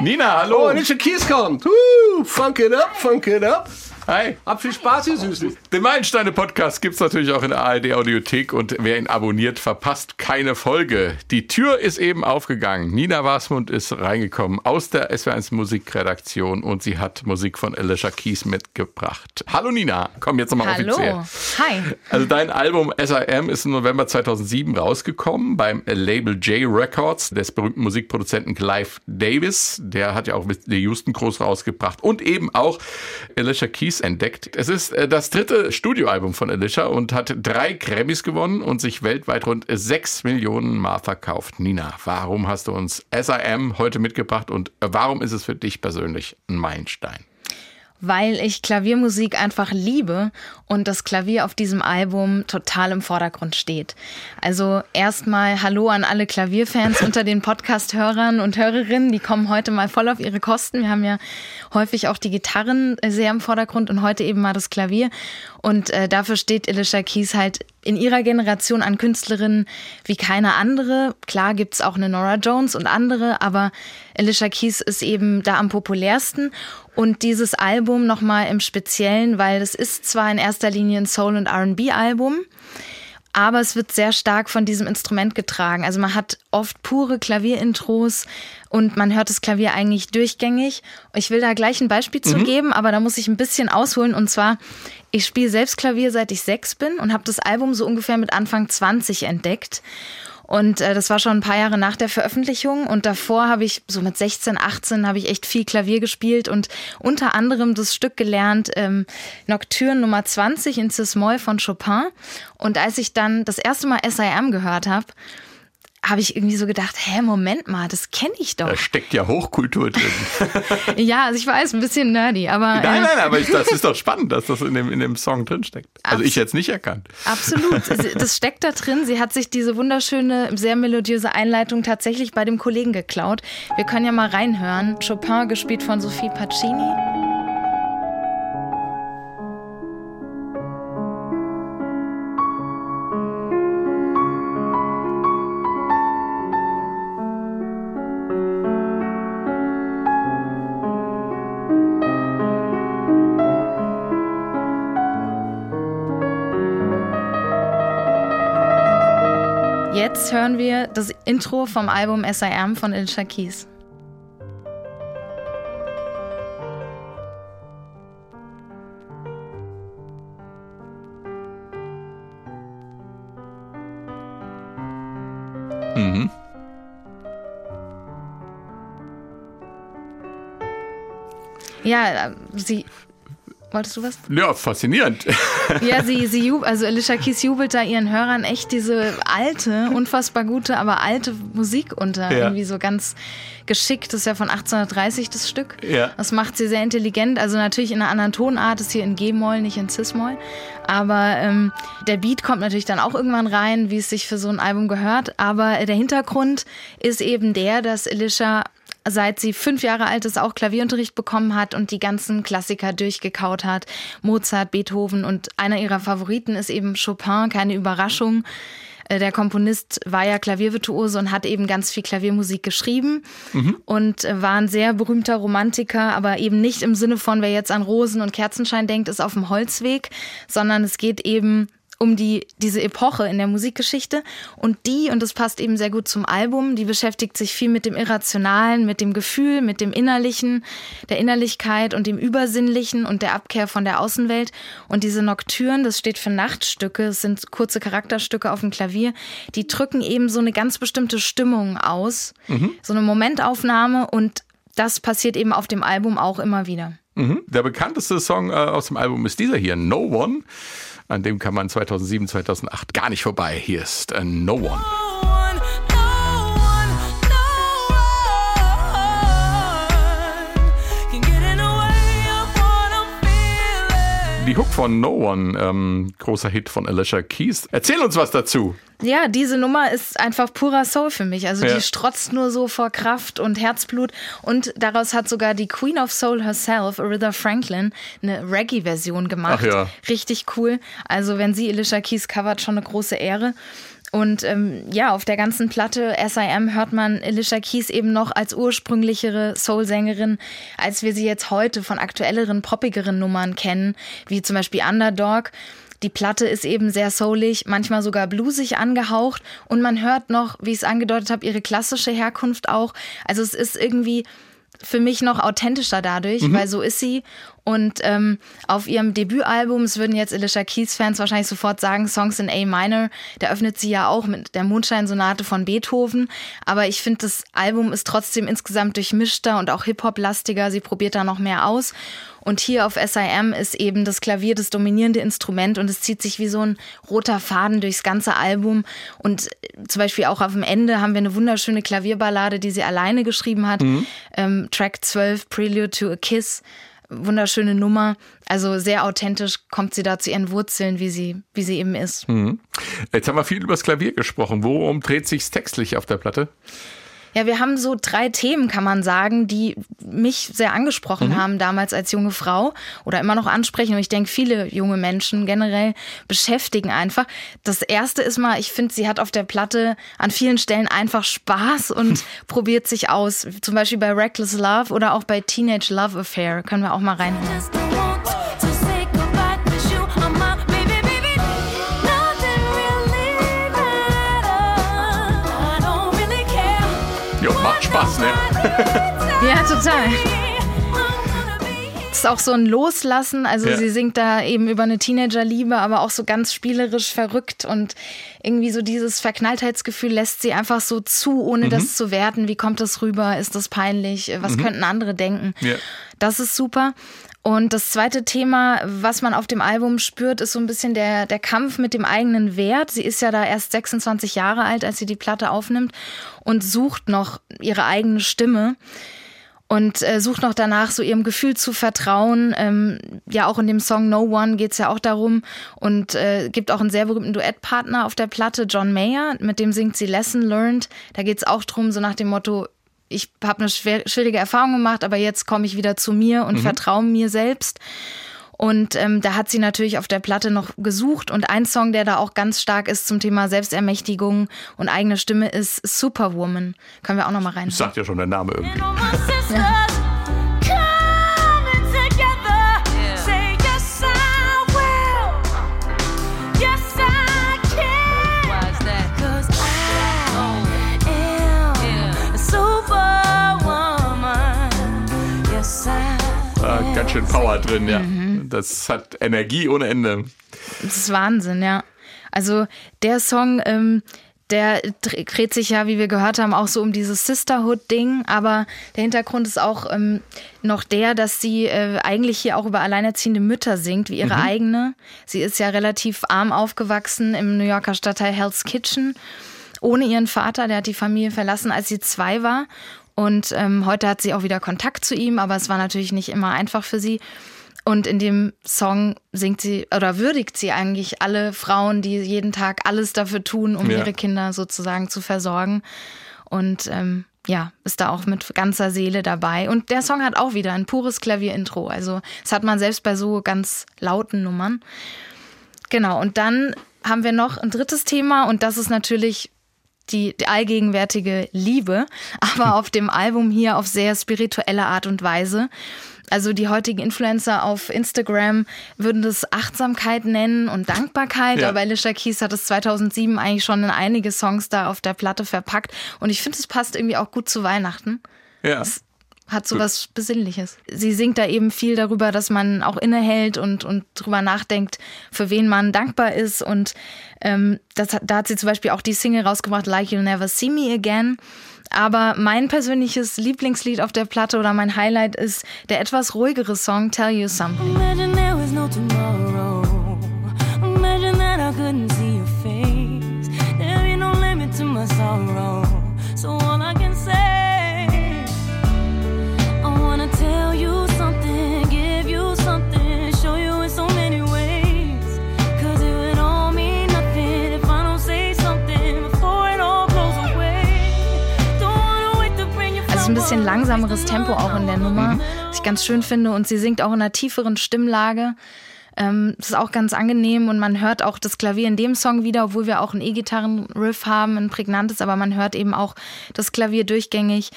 Nina, hallo. Oh, Alicia Keys kommt. Uh, funk it up, funk it up. Hi. Hab viel Spaß, ihr Süßen. Den Meilensteine Podcast gibt's natürlich auch in der ARD Audiothek und wer ihn abonniert, verpasst keine Folge. Die Tür ist eben aufgegangen. Nina Wasmund ist reingekommen aus der SW1 Musikredaktion und sie hat Musik von Alicia Keys mitgebracht. Hallo Nina, komm jetzt nochmal offiziell. Hallo. Hi. Also dein Album SIM ist im November 2007 rausgekommen beim Label J Records des berühmten Musikproduzenten Clive Davis. Der hat ja auch mit The Houston groß rausgebracht und eben auch Alicia Keys entdeckt. Es ist äh, das dritte Studioalbum von Alicia und hat drei Grammys gewonnen und sich weltweit rund sechs Millionen Mal verkauft. Nina, warum hast du uns SIM heute mitgebracht und warum ist es für dich persönlich ein Meilenstein? Weil ich Klaviermusik einfach liebe und das Klavier auf diesem Album total im Vordergrund steht. Also erstmal Hallo an alle Klavierfans unter den Podcast-Hörern und Hörerinnen. Die kommen heute mal voll auf ihre Kosten. Wir haben ja häufig auch die Gitarren sehr im Vordergrund und heute eben mal das Klavier. Und äh, dafür steht Alicia Keys halt in ihrer Generation an Künstlerinnen wie keine andere. Klar gibt's auch eine Nora Jones und andere, aber Alicia Keys ist eben da am populärsten. Und dieses Album nochmal im Speziellen, weil es ist zwar in erster Linie ein Soul- und RB-Album, aber es wird sehr stark von diesem Instrument getragen. Also man hat oft pure Klavierintros und man hört das Klavier eigentlich durchgängig. Ich will da gleich ein Beispiel zu geben, aber da muss ich ein bisschen ausholen. Und zwar, ich spiele selbst Klavier seit ich sechs bin und habe das Album so ungefähr mit Anfang 20 entdeckt. Und äh, das war schon ein paar Jahre nach der Veröffentlichung. Und davor habe ich, so mit 16, 18, habe ich echt viel Klavier gespielt und unter anderem das Stück gelernt, ähm, Nocturne Nummer 20 in Cis-Moll von Chopin. Und als ich dann das erste Mal SIM gehört habe, habe ich irgendwie so gedacht, hä, Moment mal, das kenne ich doch. Da steckt ja Hochkultur drin. Ja, also ich weiß, ein bisschen nerdy, aber Nein, äh, nein, aber ich, das ist doch spannend, dass das in dem, in dem Song drinsteckt. Also Abs- ich jetzt nicht erkannt. Absolut. Das steckt da drin. Sie hat sich diese wunderschöne, sehr melodiöse Einleitung tatsächlich bei dem Kollegen geklaut. Wir können ja mal reinhören. Chopin gespielt von Sophie Pacini. Jetzt hören wir das Intro vom Album SIM von Alicia Keys. Mhm. Ja, äh, sie, Wolltest du was? Ja, faszinierend. Ja, sie, sie jub, also Alicia Keys jubelt da ihren Hörern echt diese alte, unfassbar gute, aber alte Musik unter. Ja. Irgendwie so ganz geschickt. Das ist ja von 1830 das Stück. Ja. Das macht sie sehr intelligent. Also natürlich in einer anderen Tonart, ist hier in G-Moll, nicht in Cis-Moll. Aber ähm, der Beat kommt natürlich dann auch irgendwann rein, wie es sich für so ein Album gehört. Aber der Hintergrund ist eben der, dass Alicia seit sie fünf Jahre alt ist, auch Klavierunterricht bekommen hat und die ganzen Klassiker durchgekaut hat. Mozart, Beethoven und einer ihrer Favoriten ist eben Chopin, keine Überraschung. Äh, Der Komponist war ja Klaviervirtuose und hat eben ganz viel Klaviermusik geschrieben und äh, war ein sehr berühmter Romantiker, aber eben nicht im Sinne von, wer jetzt an Rosen und Kerzenschein denkt, ist auf dem Holzweg, sondern es geht eben um die, diese Epoche in der Musikgeschichte. Und die, und das passt eben sehr gut zum Album, die beschäftigt sich viel mit dem Irrationalen, mit dem Gefühl, mit dem Innerlichen, der Innerlichkeit und dem Übersinnlichen und der Abkehr von der Außenwelt. Und diese Nocturnen, das steht für Nachtstücke, es sind kurze Charakterstücke auf dem Klavier, die drücken eben so eine ganz bestimmte Stimmung aus, so eine Momentaufnahme und das passiert eben auf dem Album auch immer wieder. Mhm. Der bekannteste Song äh, aus dem Album ist dieser hier, No One. An dem kann man 2007, 2008 gar nicht vorbei. Hier ist äh, No One. Die Hook von No One, ähm, großer Hit von Alicia Keys. Erzähl uns was dazu. Ja, diese Nummer ist einfach purer Soul für mich. Also Ja. die strotzt nur so vor Kraft und Herzblut. Und daraus hat sogar die Queen of Soul herself, Aretha Franklin, eine Reggae-Version gemacht. Ach ja. Richtig cool. Also wenn sie Alicia Keys covert, schon eine große Ehre. Und ähm, ja, auf der ganzen Platte SIM hört man Alicia Keys eben noch als ursprünglichere Soul-Sängerin, als wir sie jetzt heute von aktuelleren, poppigeren Nummern kennen, wie zum Beispiel Underdog. Die Platte ist eben sehr soulig, manchmal sogar bluesig angehaucht und man hört noch, wie ich es angedeutet habe, ihre klassische Herkunft auch. Also es ist irgendwie für mich noch authentischer dadurch, weil so ist sie. Und ähm, auf ihrem Debütalbum, es würden jetzt Alicia Keys-Fans wahrscheinlich sofort sagen, Songs in A Minor, da öffnet sie ja auch mit der Mondscheinsonate von Beethoven. Aber ich finde, das Album ist trotzdem insgesamt durchmischter und auch Hip-Hop-lastiger. Sie probiert da noch mehr aus. Und hier auf SIM ist eben das Klavier das dominierende Instrument und es zieht sich wie so ein roter Faden durchs ganze Album. Und äh, zum Beispiel auch auf dem Ende haben wir eine wunderschöne Klavierballade, die sie alleine geschrieben hat. Ähm, Track 12, Prelude to a Kiss. Wunderschöne Nummer. Also sehr authentisch kommt sie da zu ihren Wurzeln, wie sie, wie sie eben ist. Jetzt haben wir viel über das Klavier gesprochen. Worum dreht sich's textlich auf der Platte? Ja, wir haben so drei Themen, kann man sagen, die mich sehr angesprochen haben damals als junge Frau oder immer noch ansprechen. Und ich denke, viele junge Menschen generell beschäftigen einfach. Das erste ist mal, ich finde, sie hat auf der Platte an vielen Stellen einfach Spaß und probiert sich aus. Zum Beispiel bei Reckless Love oder auch bei Teenage Love Affair. Können wir auch mal reinhören. Spaß, ne? Ja, total. Here. ist auch so ein Loslassen. Also Ja. sie singt da eben über eine Teenagerliebe, aber auch so ganz spielerisch verrückt und irgendwie so dieses Verknalltheitsgefühl lässt sie einfach so zu, ohne Mhm. das zu werten. Wie kommt das rüber? Ist das peinlich? Was könnten andere denken? Ja. Das ist super. Und das zweite Thema, was man auf dem Album spürt, ist so ein bisschen der, der Kampf mit dem eigenen Wert. Sie ist ja da erst 26 Jahre alt, als sie die Platte aufnimmt und sucht noch ihre eigene Stimme und äh, sucht noch danach, so ihrem Gefühl zu vertrauen. Ähm, ja, auch in dem Song No One geht's ja auch darum und äh, gibt auch einen sehr berühmten Duettpartner auf der Platte, John Mayer, mit dem singt sie Lesson Learned. Da geht's auch drum, so nach dem Motto, ich habe eine schwer, schwierige Erfahrung gemacht, aber jetzt komme ich wieder zu mir und vertraue mir selbst. Und ähm, da hat sie natürlich auf der Platte noch gesucht. Und ein Song, der da auch ganz stark ist zum Thema Selbstermächtigung und eigene Stimme, ist Superwoman. Können wir auch noch mal rein. Das sagt ja schon der Name irgendwie. Ganz schön Power drin, ja. Mhm. Das hat Energie ohne Ende. Das ist Wahnsinn, ja. Also der Song, ähm, der dre- dreht sich ja, wie wir gehört haben, auch so um dieses Sisterhood-Ding. Aber der Hintergrund ist auch ähm, noch der, dass sie äh, eigentlich hier auch über alleinerziehende Mütter singt, wie ihre eigene. Sie ist ja relativ arm aufgewachsen im New Yorker Stadtteil Hell's Kitchen. Ohne ihren Vater, der hat die Familie verlassen, als sie zwei war. Und ähm, heute hat sie auch wieder Kontakt zu ihm, aber es war natürlich nicht immer einfach für sie. Und in dem Song singt sie oder würdigt sie eigentlich alle Frauen, die jeden Tag alles dafür tun, um Ja. ihre Kinder sozusagen zu versorgen. Und ähm, ja, ist da auch mit ganzer Seele dabei. Und der Song hat auch wieder ein pures Klavier-Intro. Also das hat man selbst bei so ganz lauten Nummern. Genau, und dann haben wir noch ein drittes Thema und das ist natürlich die, die allgegenwärtige Liebe, aber auf dem Album hier auf sehr spirituelle Art und Weise. Also die heutigen Influencer auf Instagram würden das Achtsamkeit nennen und Dankbarkeit, Ja. aber Alicia Keys hat es 2007 eigentlich schon in einige Songs da auf der Platte verpackt und ich finde, es passt irgendwie auch gut zu Weihnachten Ja. Hat so was Besinnliches. Sie singt da eben viel darüber, dass man auch innehält und, und drüber nachdenkt, für wen man dankbar ist. Und ähm, das da hat sie zum Beispiel auch die Single rausgebracht, Like You'll Never See Me Again. Aber mein persönliches Lieblingslied auf der Platte oder mein Highlight ist der etwas ruhigere Song Tell You Something. Bisschen langsameres Tempo auch in der Nummer, was ich ganz schön finde. Und sie singt auch in einer tieferen Stimmlage. Ähm, das ist auch ganz angenehm und man hört auch das Klavier in dem Song wieder, obwohl wir auch einen E-Gitarren-Riff haben, ein prägnantes, aber man hört eben auch das Klavier durchgängig.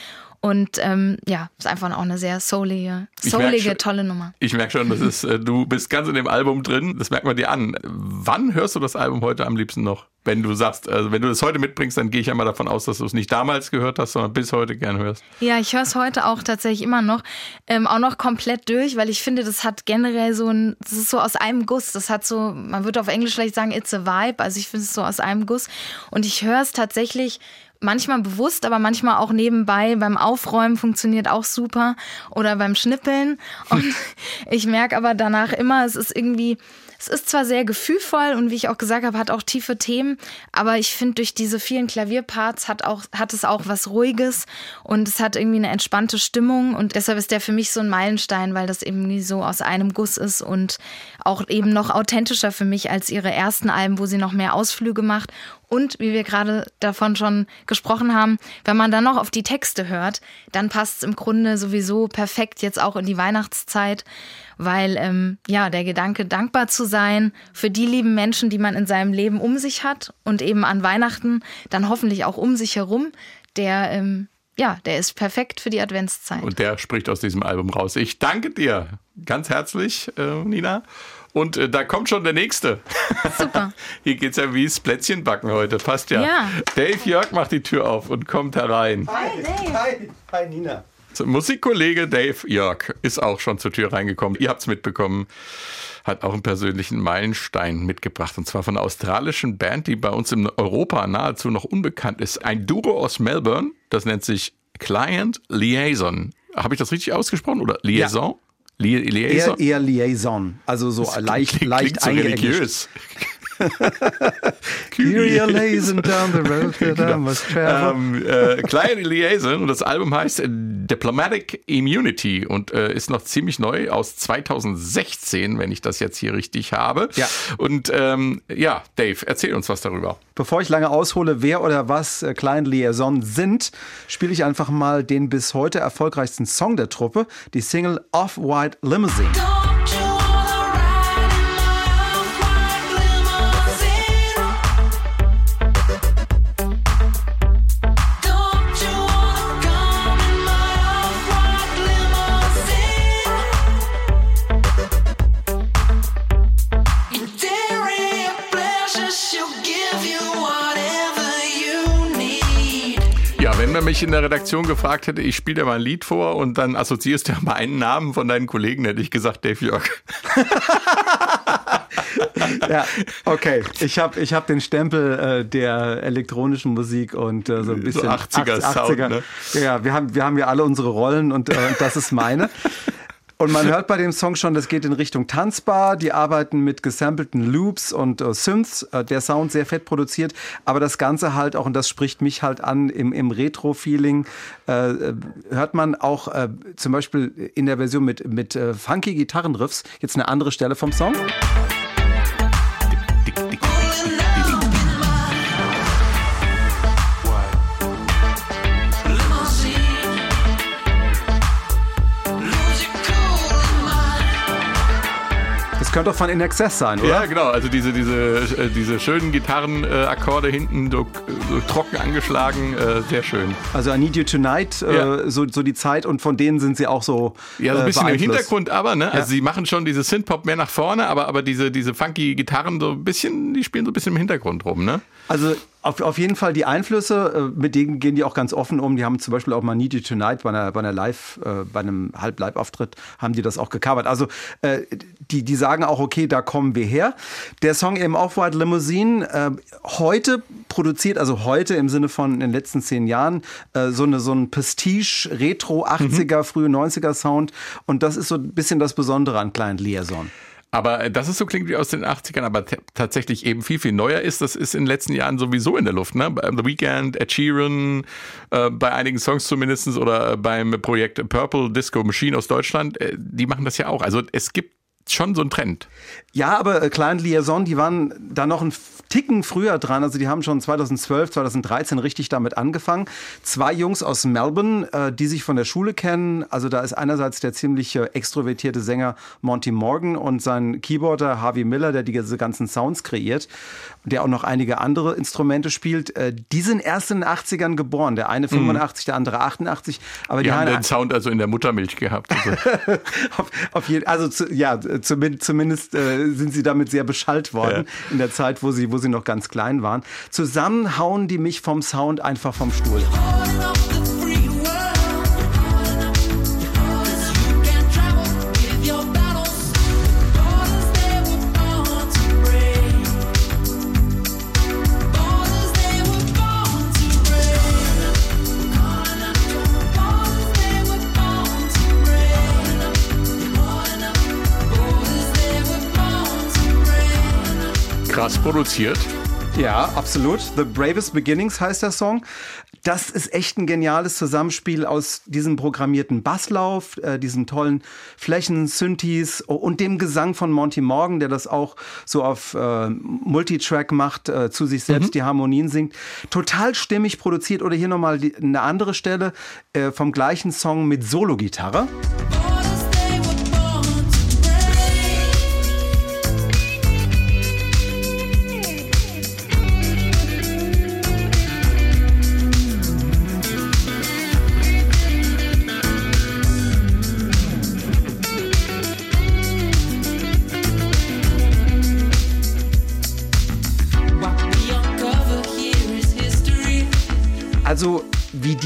Und ähm, ja, ist einfach auch eine sehr soulige, soulige schon- tolle Nummer. Ich merke schon, das ist, äh, du bist ganz in dem Album drin. Das merkt man dir an. Wann hörst du das Album heute am liebsten noch? Wenn du sagst, also wenn du das heute mitbringst, dann gehe ich ja mal davon aus, dass du es nicht damals gehört hast, sondern bis heute gern hörst. Ja, ich höre es heute auch tatsächlich immer noch, ähm, auch noch komplett durch, weil ich finde, das hat generell so ein, das ist so aus einem Guss. Das hat so, man würde auf Englisch vielleicht sagen, it's a vibe. Also ich finde es so aus einem Guss. Und ich höre es tatsächlich manchmal bewusst, aber manchmal auch nebenbei. Beim Aufräumen funktioniert auch super oder beim Schnippeln. Und ich merke aber danach immer, es ist irgendwie, es ist zwar sehr gefühlvoll und wie ich auch gesagt habe, hat auch tiefe Themen, aber ich finde, durch diese vielen Klavierparts hat, auch, hat es auch was Ruhiges und es hat irgendwie eine entspannte Stimmung und deshalb ist der für mich so ein Meilenstein, weil das irgendwie so aus einem Guss ist und auch eben noch authentischer für mich als ihre ersten Alben, wo sie noch mehr Ausflüge macht. Und wie wir gerade davon schon gesprochen haben, wenn man dann noch auf die Texte hört, dann passt es im Grunde sowieso perfekt jetzt auch in die Weihnachtszeit, weil ähm, ja der Gedanke, dankbar zu sein für die lieben Menschen, die man in seinem Leben um sich hat und eben an Weihnachten dann hoffentlich auch um sich herum, der ähm, ja, der ist perfekt für die Adventszeit. Und der spricht aus diesem Album raus. Ich danke dir ganz herzlich, äh, Nina. Und äh, da kommt schon der nächste. Super. Hier geht's ja wie das Plätzchenbacken heute. Passt ja. Ja. Dave Jörg macht die Tür auf und kommt herein. Hi, hi Nina. So, Musikkollege Dave Jörg ist auch schon zur Tür reingekommen. Ihr habt's mitbekommen. Hat auch einen persönlichen Meilenstein mitgebracht. Und zwar von einer australischen Band, die bei uns in Europa nahezu noch unbekannt ist. Ein Duo aus Melbourne. Das nennt sich Client Liaison. Habe ich das richtig ausgesprochen? Oder Liaison? Li Liaison? Eher, eher Liaison. Also so leicht, Klingt- leicht klingt so religiös. Kyrie lazing down the road that I must travel. ähm, äh, Client Liaison und das Album heißt Diplomatic Immunity und äh, ist noch ziemlich neu aus 2016, wenn ich das jetzt hier richtig habe. Ja. Und ähm, ja, Dave, erzähl uns was darüber. Bevor ich lange aushole, wer oder was äh, Client Liaison sind, spiele ich einfach mal den bis heute erfolgreichsten Song der Truppe, die Single Off-White Limousine. Wenn man mich in der Redaktion gefragt hätte, ich spiele dir mal ein Lied vor und dann assoziierst du ja mal einen Namen von deinen Kollegen, hätte ich gesagt Dave Jörg. Ja, okay. Ich habe ich hab den Stempel äh, der elektronischen Musik und äh, so ein bisschen 80er Sound, ne? Ja, wir haben, wir haben ja alle unsere Rollen und, äh, und das ist meine. Und man hört bei dem Song schon, das geht in Richtung Tanzbar. Die arbeiten mit gesampelten Loops und äh, Synths. Äh, der Sound sehr fett produziert. Aber das Ganze halt auch, und das spricht mich halt an, im, im Retro-Feeling, äh, äh, hört man auch äh, zum Beispiel in der Version mit, mit äh, funky Gitarrenriffs jetzt eine andere Stelle vom Song. Das könnte doch von In Excess sein, oder? Ja, genau. Also diese, diese, äh, diese schönen Gitarrenakkorde hinten so, so trocken angeschlagen, äh, sehr schön. Also I Need You Tonight, Ja. äh, so, so die Zeit und von denen sind sie auch so Ja, so ein äh, bisschen im. Hintergrund, aber, ne? Ja. Also sie machen schon diese Synthpop mehr nach vorne, aber, aber diese, diese funky Gitarren so ein bisschen, die spielen so ein bisschen im Hintergrund rum, ne? Also auf, auf jeden Fall die Einflüsse, äh, mit denen gehen die auch ganz offen um. Die haben zum Beispiel auch mal Need You Tonight bei einer, bei einer Live, äh, bei einem Halb-Live-Auftritt haben die das auch gecovert. Also äh, die, die sagen auch, okay, da kommen wir her. Der Song eben Off-White Limousine, äh, heute produziert, also heute im Sinne von in den letzten zehn Jahren, äh, so, eine, so ein Prestige, Retro, 80er, frühe 90er Sound. Und das ist so ein bisschen das Besondere an Client Liaison. Aber äh, dass es so klingt wie aus den 80ern, aber tatsächlich eben viel, viel neuer ist, das ist in den letzten Jahren sowieso in der Luft. Ne? Bei The Weeknd, Ed Sheeran, äh, bei einigen Songs zumindest oder beim Projekt Purple Disco Machine aus Deutschland, äh, die machen das ja auch. Also es gibt schon so einen Trend. Ja, aber äh, Client Liaison, die waren da noch einen Ticken früher dran. Also die haben schon 2012, 2013 richtig damit angefangen. Zwei Jungs aus Melbourne, äh, die sich von der Schule kennen. Also da ist einerseits der ziemlich äh, extrovertierte Sänger Monty Morgan und sein Keyboarder Harvey Miller, der diese ganzen Sounds kreiert, der auch noch einige andere Instrumente spielt. Äh, die sind erst in den 80ern geboren. Der eine 85, der andere 88. Aber die, Die haben den Sound also in der Muttermilch gehabt. Also, auf, auf jeden, also zu, ja, zumindest, zumindest äh, sind sie damit sehr beschallt worden in der Zeit, wo sie, wo sie noch ganz klein waren. Zusammen hauen die mich vom Sound einfach vom Stuhl. Produziert. Ja, absolut. The Bravest Beginnings heißt der Song. Das ist echt ein geniales Zusammenspiel aus diesem programmierten Basslauf, äh, diesen tollen Flächen, Synthes und dem Gesang von Monty Morgan, der das auch so auf äh, Multitrack macht, äh, zu sich selbst die Harmonien singt. Total stimmig produziert. Oder hier nochmal die- eine andere Stelle äh, vom gleichen Song mit Solo-Gitarre. Also,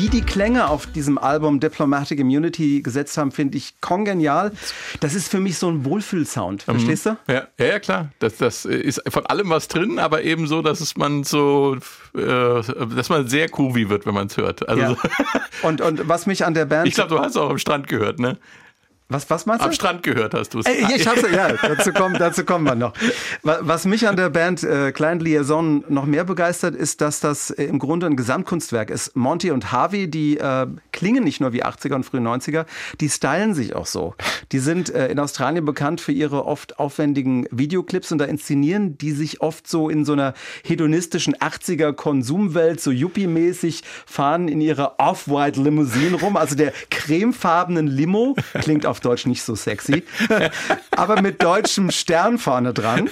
wie die Klänge auf diesem Album Diplomatic Immunity gesetzt haben, finde ich kongenial. Das ist für mich so ein Wohlfühlsound. Verstehst du? Ja, ja, klar. Das, das ist von allem was drin, aber eben so, dass es man so, äh, dass man sehr groovy wird, wenn man es hört. Also Ja. Und, und was mich an der Band. ich glaube, du hast auch am Strand gehört, ne? Was, was meinst du? Am Strand gehört hast du es. Ey, Ich hab's, ja, dazu kommen, dazu kommen wir noch. Wa- Was mich an der Band äh, Client Liaison noch mehr begeistert, ist, dass das äh, im Grunde ein Gesamtkunstwerk ist. Monty und Harvey, die äh, klingen nicht nur wie 80er und frühe 90er, die stylen sich auch so. Die sind äh, in Australien bekannt für ihre oft aufwendigen Videoclips und da inszenieren die sich oft so in so einer hedonistischen 80er Konsumwelt, so Yuppie-mäßig, fahren in ihrer Off-White Limousine rum. Also der cremefarbenen Limo klingt auf Deutsch nicht so sexy, aber mit deutschem Stern vorne dran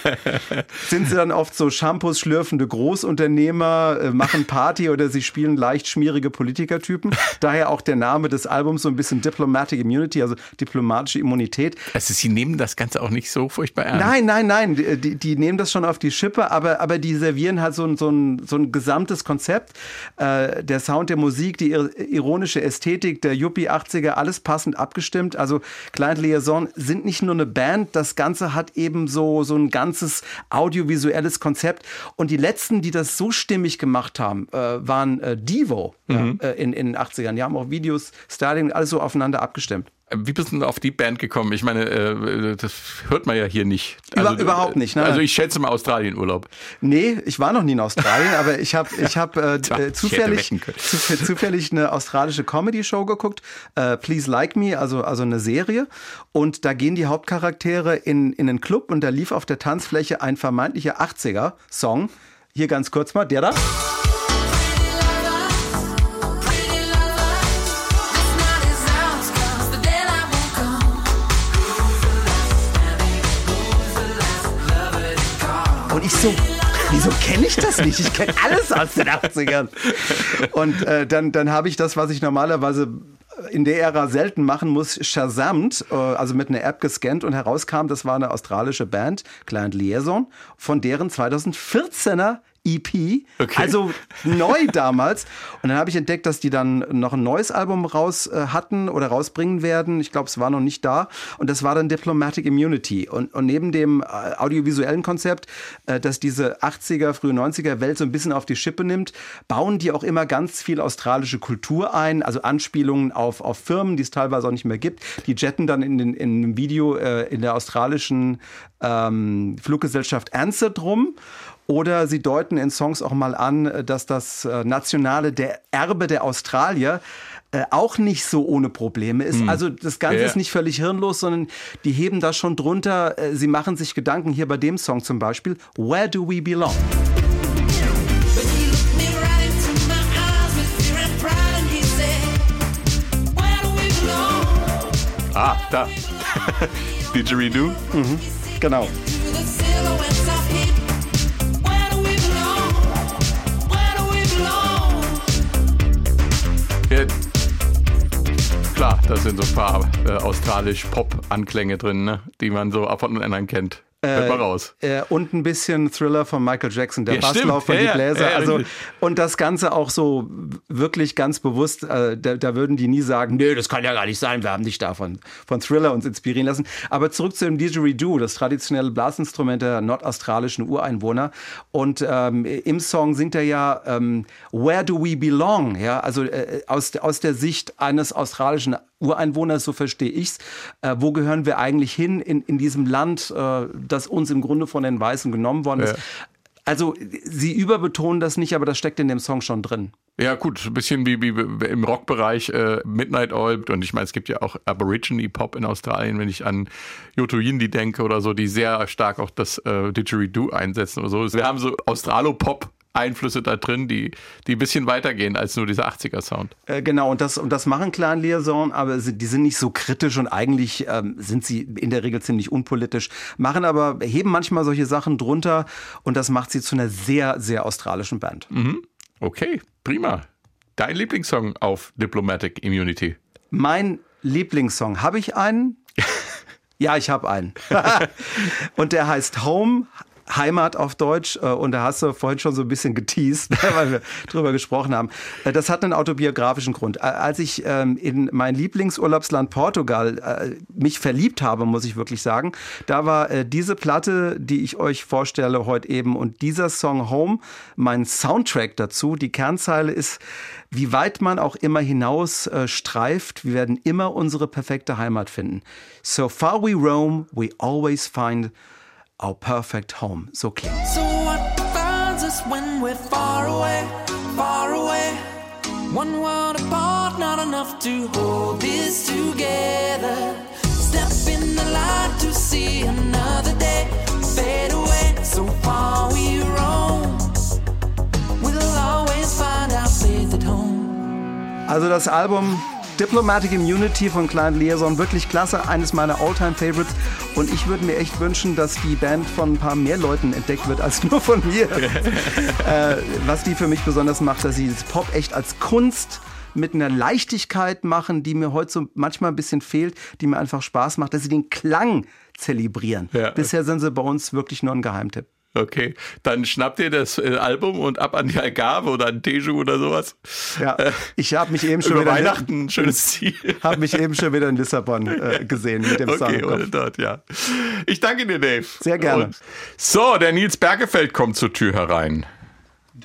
sind sie dann oft so Shampoos schlürfende Großunternehmer, äh, machen Party oder sie spielen leicht schmierige Politikertypen. Daher auch der Name des Albums so ein bisschen Diplomatic Immunity, also diplomatische Immunität. Also sie nehmen das Ganze auch nicht so furchtbar ernst. Nein, nein, nein, die, die, die nehmen das schon auf die Schippe, aber, aber die servieren halt so ein, so ein, so ein gesamtes Konzept. Äh, der Sound der Musik, die ir- ironische Ästhetik der Yuppie 80er, alles passend abgestimmt. Also Client Liaison sind nicht nur eine Band, das Ganze hat eben so, so ein ganzes audiovisuelles Konzept. Und die letzten, die das so stimmig gemacht haben, äh, waren äh, Devo Mhm. ja, äh, in, in den 80ern. Die haben auch Videos, Styling, alles so aufeinander abgestimmt. Wie bist du denn auf die Band gekommen? Ich meine, äh, das hört man ja hier nicht. Über- überhaupt nicht, ne? Also ich schätze mal Australienurlaub. Nee, ich war noch nie in Australien, aber ich habe ich hab, äh, Tja, äh, ich zufällig, zuf- zufällig eine australische Comedy-Show geguckt, äh, Please Like Me, also, also eine Serie. Und da gehen die Hauptcharaktere in, in einen Club und da lief auf der Tanzfläche ein vermeintlicher 80er-Song. Hier ganz kurz mal, der da. Und ich so, wieso kenne ich das nicht? Ich kenne alles aus den 80ern. Und äh, dann, dann habe ich das, was ich normalerweise in der Ära selten machen muss, shazamt, äh, also mit einer App gescannt und herauskam, das war eine australische Band, Client Liaison, von deren 2014er EP, Okay. also neu damals. Und dann habe ich entdeckt, dass die dann noch ein neues Album raus äh, hatten oder rausbringen werden. Ich glaube, es war noch nicht da. Und das war dann Diplomatic Immunity. Und, und neben dem äh, audiovisuellen Konzept, äh, das diese 80er, frühe 90er Welt so ein bisschen auf die Schippe nimmt, bauen die auch immer ganz viel australische Kultur ein, also Anspielungen auf, auf Firmen, die es teilweise auch nicht mehr gibt. Die jetten dann in, den, in einem Video äh, in der australischen ähm, Fluggesellschaft Ansett rum. Oder sie deuten in Songs auch mal an, dass das äh, nationale der Erbe der Australier äh, auch nicht so ohne Probleme ist. Also das Ganze Ja. ist nicht völlig hirnlos, sondern die heben das schon drunter. Äh, Sie machen sich Gedanken hier bei dem Song zum Beispiel. Where do we belong? Ah, da. Didgeridoo. Genau. Klar, da sind so ein paar äh, australisch-Pop-Anklänge drin, ne? die man so von anderen kennt. Hört mal raus. Äh, und ein bisschen Thriller von Michael Jackson, der Ja, Basslauf die Ja, ja. Bläser. Ja, also, und das Ganze auch so wirklich ganz bewusst, äh, da, da würden die nie sagen, nö, das kann ja gar nicht sein, wir haben dich davon von Thriller uns inspirieren lassen. Aber zurück zu dem Didgeridoo, das traditionelle Blasinstrument der nordaustralischen Ureinwohner. Und ähm, im Song singt er ja ähm, Where do we belong? Ja, also äh, aus, aus der Sicht eines australischen Ureinwohners, so verstehe ich's. Äh, wo gehören wir eigentlich hin in, in diesem Land, äh, das uns im Grunde von den Weißen genommen worden ist? Ja. Also sie überbetonen das nicht, aber das steckt in dem Song schon drin. Ja, gut, ein bisschen wie, wie im Rockbereich äh, Midnight Oil. Und ich meine, es gibt ja auch Aborigine Pop in Australien, wenn ich an Yoto Yindi denke oder so, die sehr stark auch das äh, Didgeridoo einsetzen oder so. Wir haben so Australo-Pop. Einflüsse da drin, die, die ein bisschen weitergehen als nur dieser 80er-Sound. Äh, genau, und das, und das machen Clan Liaison, aber sie, die sind nicht so kritisch und eigentlich ähm, sind sie in der Regel ziemlich unpolitisch, machen aber, heben manchmal solche Sachen drunter und das macht sie zu einer sehr, sehr australischen Band. Okay, prima. Dein Lieblingssong auf Diplomatic Immunity? Mein Lieblingssong, habe ich einen? ja, ich habe einen. und der heißt Home. Heimat auf Deutsch äh, und da hast du vorhin schon so ein bisschen geteased, weil wir drüber gesprochen haben. Äh, Das hat einen autobiografischen Grund. Äh, Als ich ähm, in mein Lieblingsurlaubsland Portugal mich verliebt habe, muss ich wirklich sagen, da war diese Platte, die ich euch vorstelle heute eben und dieser Song Home mein Soundtrack dazu. Die Kernzeile ist, wie weit man auch immer hinaus streift, wir werden immer unsere perfekte Heimat finden. So far we roam, we always find our perfect home. So klingt. So what defines us when we're far away, far away? One world apart, not enough to hold this together. Step in the light to see another day fade away. So far we roam, we'll always find our place at home. Also das Album Diplomatic Immunity von Client Liaison, wirklich klasse, eines meiner Alltime favorites Und ich würde mir echt wünschen, dass die Band von ein paar mehr Leuten entdeckt wird als nur von mir. äh, was die für mich besonders macht, dass sie das Pop echt als Kunst mit einer Leichtigkeit machen, die mir heute so manchmal ein bisschen fehlt, die mir einfach Spaß macht, dass sie den Klang zelebrieren. Ja. Bisher sind sie bei uns wirklich nur ein Geheimtipp. Okay, dann schnappt ihr das äh, Album und ab an die Algarve oder an Teju oder sowas. Ja, ich habe mich eben schon Über wieder Weihnachten, ein schönes Ziel. habe mich eben schon wieder in Lissabon äh, gesehen mit dem Song. Okay, oder dort, ja. Ich danke dir, Dave. Sehr gerne. Und so, der Nils Bergefeld kommt zur Tür herein.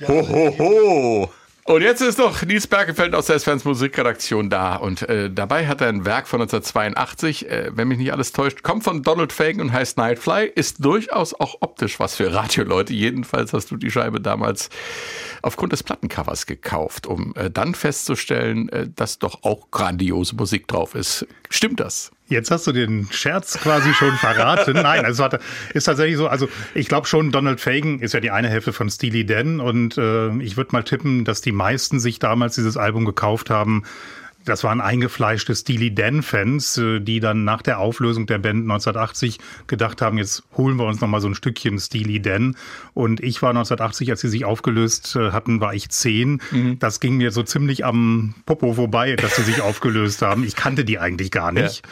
Ho, ho, ho. Und jetzt ist noch Nils Bergefeld aus der SFNs Musikredaktion da. Und äh, dabei hat er ein Werk von 1982, äh, wenn mich nicht alles täuscht, kommt von Donald Fagen und heißt Nightfly, ist durchaus auch optisch was für Radioleute. Jedenfalls hast du die Scheibe damals aufgrund des Plattencovers gekauft, um äh, dann festzustellen, äh, dass doch auch grandiose Musik drauf ist. Stimmt das? Jetzt hast du den Scherz quasi schon verraten. Nein, es war, ist tatsächlich so. Also ich glaube schon, Donald Fagen ist ja die eine Hälfte von Steely Dan und äh, ich würde mal tippen, dass die meisten sich damals dieses Album gekauft haben. Das waren eingefleischte Steely Dan-Fans, äh, die dann nach der Auflösung der Band 1980 gedacht haben, jetzt holen wir uns noch mal so ein Stückchen Steely Dan. Und ich war 1980, als sie sich aufgelöst äh, hatten, war ich zehn. Das ging mir so ziemlich am Popo vorbei, dass sie sich aufgelöst haben. Ich kannte die eigentlich gar nicht.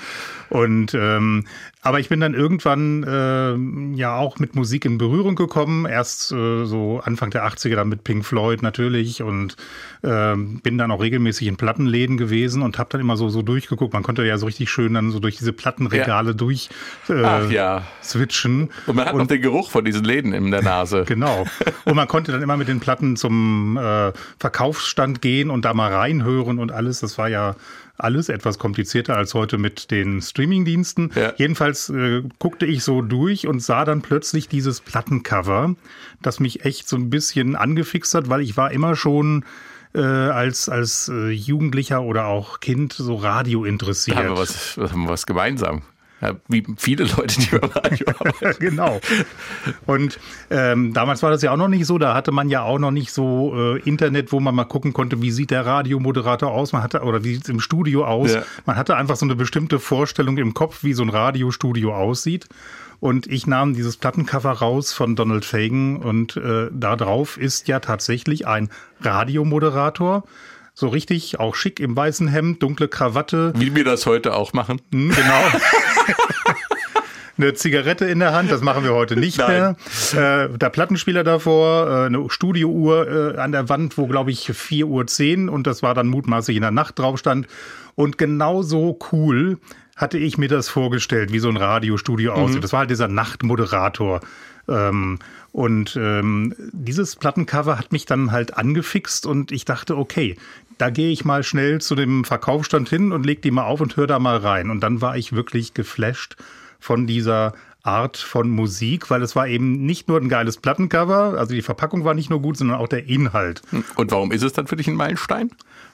Und ähm, aber ich bin dann irgendwann äh, ja auch mit Musik in Berührung gekommen. Erst äh, so Anfang der 80er dann mit Pink Floyd natürlich und äh, bin dann auch regelmäßig in Plattenläden gewesen und habe dann immer so so durchgeguckt. Man konnte ja so richtig schön dann so durch diese Plattenregale durch äh, Ach ja. switchen. Und man hat noch den Geruch von diesen Läden in der Nase. Genau. Und man konnte dann immer mit den Platten zum äh, Verkaufsstand gehen und da mal reinhören und alles. Das war ja alles etwas komplizierter als heute mit den Streamingdiensten. Ja. Jedenfalls äh, guckte ich so durch und sah dann plötzlich dieses Plattencover, das mich echt so ein bisschen angefixt hat, weil ich war immer schon äh, als, als äh, Jugendlicher oder auch Kind so Radio interessiert. Da haben wir was, haben wir was gemeinsam. Ja, wie viele Leute, die beim Radio arbeiten. genau. Und ähm, damals war das ja auch noch nicht so. Da hatte man ja auch noch nicht so äh, Internet, wo man mal gucken konnte, wie sieht der Radiomoderator aus. Man hatte oder wie sieht es im Studio aus. Ja. Man hatte einfach so eine bestimmte Vorstellung im Kopf, wie so ein Radiostudio aussieht. Und ich nahm dieses Plattencover raus von Donald Fagen und äh, da drauf ist ja tatsächlich ein Radiomoderator. So richtig, auch schick im weißen Hemd, dunkle Krawatte. Wie wir das heute auch machen. Hm, genau. Eine Zigarette in der Hand, das machen wir heute nicht Nein. mehr. Äh, der Plattenspieler davor, äh, eine Studiouhr äh, an der Wand, wo glaube ich 4.10 Uhr zehn und das war dann mutmaßlich in der Nacht drauf stand. Und genau so cool hatte ich mir das vorgestellt, wie so ein Radiostudio aussieht. Das war halt dieser Nachtmoderator. Ähm, und ähm, dieses Plattencover hat mich dann halt angefixt und ich dachte, okay, da gehe ich mal schnell zu dem Verkaufsstand hin und leg die mal auf und hör da mal rein. Und dann war ich wirklich geflasht von dieser Art von Musik, weil es war eben nicht nur ein geiles Plattencover, also die Verpackung war nicht nur gut, sondern auch der Inhalt. Und warum ist es dann für dich ein Meilenstein?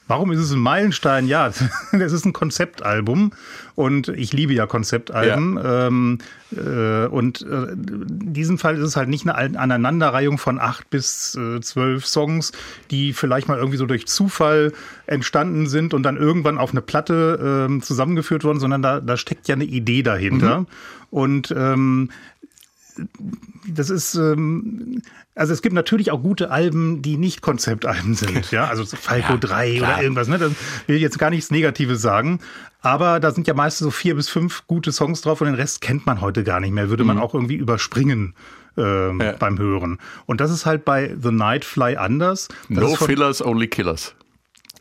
Warum ist es ein Meilenstein? Ja, das ist ein Konzeptalbum und ich liebe ja Konzeptalben. Ähm, äh, und äh, in diesem Fall ist es halt nicht eine Aneinanderreihung von acht bis äh, zwölf Songs, die vielleicht mal irgendwie so durch Zufall entstanden sind und dann irgendwann auf eine Platte ähm, zusammengeführt wurden, sondern da, da steckt ja eine Idee dahinter. Und ähm, das ist, ähm, also es gibt natürlich auch gute Alben, die nicht Konzeptalben sind, ja, also so Falco Ja, 3 klar. oder irgendwas, ne? Das will ich jetzt gar nichts Negatives sagen. Aber da sind ja meistens so vier bis fünf gute Songs drauf und den Rest kennt man heute gar nicht mehr. Würde man auch irgendwie überspringen ähm, Mhm. Ja. beim Hören. Und das ist halt bei The Nightfly anders. Das No Fillers, Only Killers.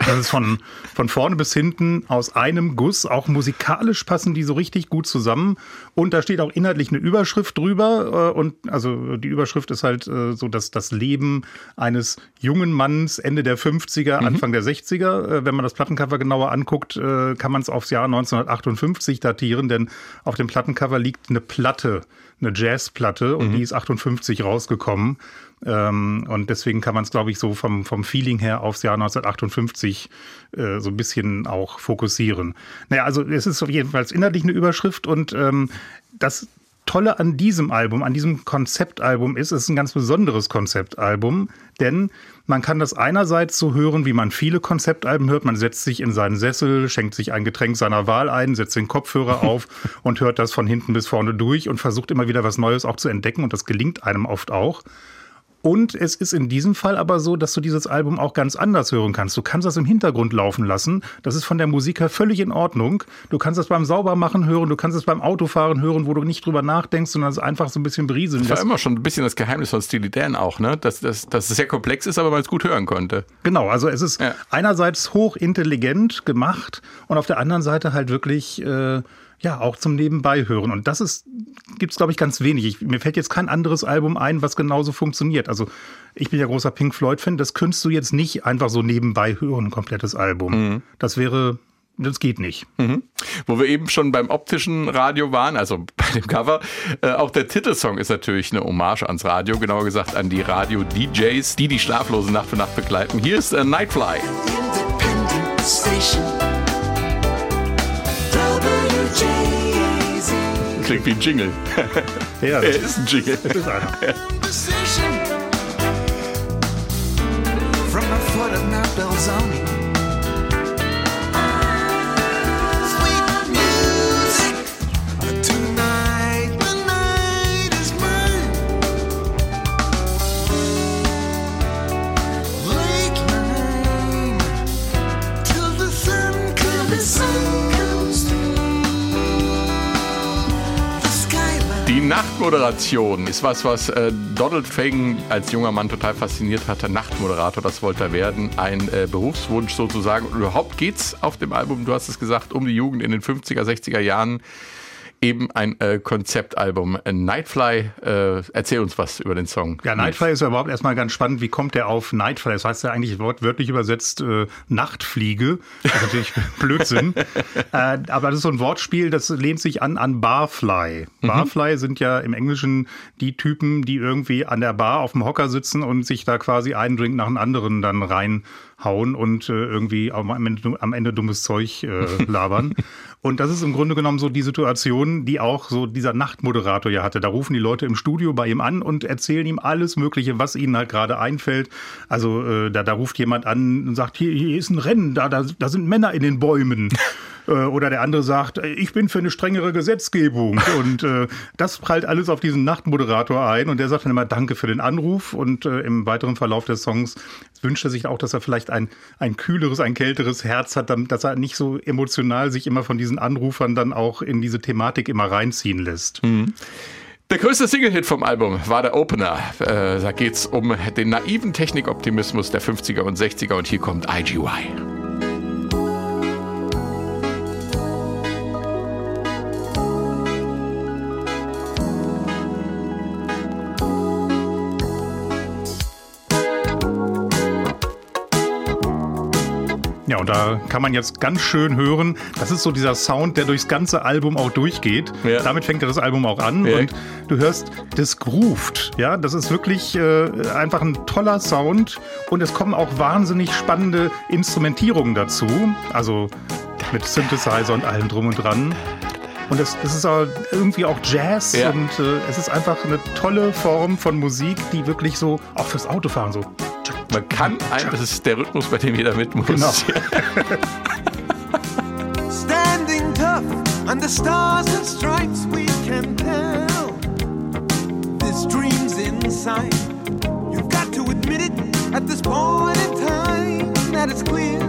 Das ist von, von vorne bis hinten aus einem Guss. Auch musikalisch passen die so richtig gut zusammen. Und da steht auch inhaltlich eine Überschrift drüber. Äh, Und also die Überschrift ist halt äh, so, dass das Leben eines jungen Manns Ende der 50er, Anfang der 60er. Äh, Wenn man das Plattencover genauer anguckt, kann man es aufs Jahr 1958 datieren, denn auf dem Plattencover liegt eine Platte, eine Jazzplatte und die ist 58 rausgekommen. Ähm, und deswegen kann man es, glaube ich, so vom, vom Feeling her aufs Jahr 1958 äh, so ein bisschen auch fokussieren. Naja, also es ist auf jeden Fall inhaltlich eine Überschrift und ähm, das Tolle an diesem Album, an diesem Konzeptalbum ist, es ist ein ganz besonderes Konzeptalbum, denn man kann das einerseits so hören, wie man viele Konzeptalben hört. Man setzt sich in seinen Sessel, schenkt sich ein Getränk seiner Wahl ein, setzt den Kopfhörer auf und hört das von hinten bis vorne durch und versucht immer wieder was Neues auch zu entdecken und das gelingt einem oft auch. Und es ist in diesem Fall aber so, dass du dieses Album auch ganz anders hören kannst. Du kannst das im Hintergrund laufen lassen. Das ist von der Musik her völlig in Ordnung. Du kannst es beim Saubermachen hören, du kannst es beim Autofahren hören, wo du nicht drüber nachdenkst, sondern es einfach so ein bisschen berieseln Das war lässt. immer schon ein bisschen das Geheimnis von Steely Dan auch, ne? Dass, dass, dass es sehr komplex ist, aber man es gut hören konnte. Genau, also es ist Ja. einerseits hochintelligent gemacht und auf der anderen Seite halt wirklich äh, ja auch zum Nebenbei hören. Und das ist gibt's glaube ich ganz wenig. Ich, mir fällt jetzt kein anderes Album ein, was genauso funktioniert. Also ich bin ja großer Pink Floyd Fan. Das könntest du jetzt nicht einfach so nebenbei hören, ein komplettes Album. Das wäre das geht nicht. Wo wir eben schon beim optischen Radio waren, also bei dem Cover, äh, auch der Titelsong ist natürlich eine Hommage ans Radio, genauer gesagt an die Radio-DJs, die die schlaflose Nacht für Nacht begleiten. Hier ist äh, Nightfly. Independent station. Klingt wie ein Jingle. Ja, er ist ein Jingle. das ist einer. From the foot of Mount Belzoni. Nachtmoderation ist was, was äh, Donald Fagan als junger Mann total fasziniert hatte. Nachtmoderator, das wollte er werden. Ein äh, Berufswunsch sozusagen. Und überhaupt geht's auf dem Album, du hast es gesagt, um die Jugend in den 50er, 60er Jahren. Eben ein äh, Konzeptalbum. Nightfly, äh, erzähl uns was über den Song. Ja, Nightfly ist ja überhaupt erstmal ganz spannend. Wie kommt der auf Nightfly? Das heißt ja eigentlich wortwörtlich übersetzt äh, Nachtfliege. Das ist natürlich Blödsinn. äh, aber das ist so ein Wortspiel, das lehnt sich an an Barfly. Barfly sind ja im Englischen die Typen, die irgendwie an der Bar auf dem Hocker sitzen und sich da quasi einen Drink nach dem anderen dann reinhauen und äh, irgendwie am Ende, am Ende dummes Zeug äh, labern. Und das ist im Grunde genommen so die Situation, die auch so dieser Nachtmoderator ja hatte. Da rufen die Leute im Studio bei ihm an und erzählen ihm alles Mögliche, was ihnen halt gerade einfällt. Also äh, da, da ruft jemand an und sagt, hier, hier ist ein Rennen, da, da, da sind Männer in den Bäumen. Äh, Oder der andere sagt, äh, ich bin für eine strengere Gesetzgebung. Und äh, das prallt alles auf diesen Nachtmoderator ein. Und der sagt dann immer Danke für den Anruf. Und äh, im weiteren Verlauf des Songs wünscht er sich auch, dass er vielleicht ein, ein kühleres, ein kälteres Herz hat, dass er nicht so emotional sich immer von diesen Anrufern dann auch in diese Thematik immer reinziehen lässt. Der größte Single-Hit vom Album war der Opener. Äh, da geht's um den naiven Technikoptimismus der 50er und 60er und hier kommt IGY. Und da kann man jetzt ganz schön hören, das ist so dieser Sound, der durchs ganze Album auch durchgeht. Ja. Damit fängt ja das Album auch an Ja. und du hörst das grooved. Ja, das ist wirklich äh, einfach ein toller Sound und es kommen auch wahnsinnig spannende Instrumentierungen dazu. Also mit Synthesizer und allem drum und dran. Und es, es ist auch irgendwie auch Jazz Ja. und äh, es ist einfach eine tolle Form von Musik, die wirklich so, auch fürs Autofahren so. Man kann, ein, das ist der Rhythmus, bei dem jeder mit muss. Genau. Standing tough under stars and stripes, we can tell. This dream's inside. You've got to admit it at this point in time that it's clear.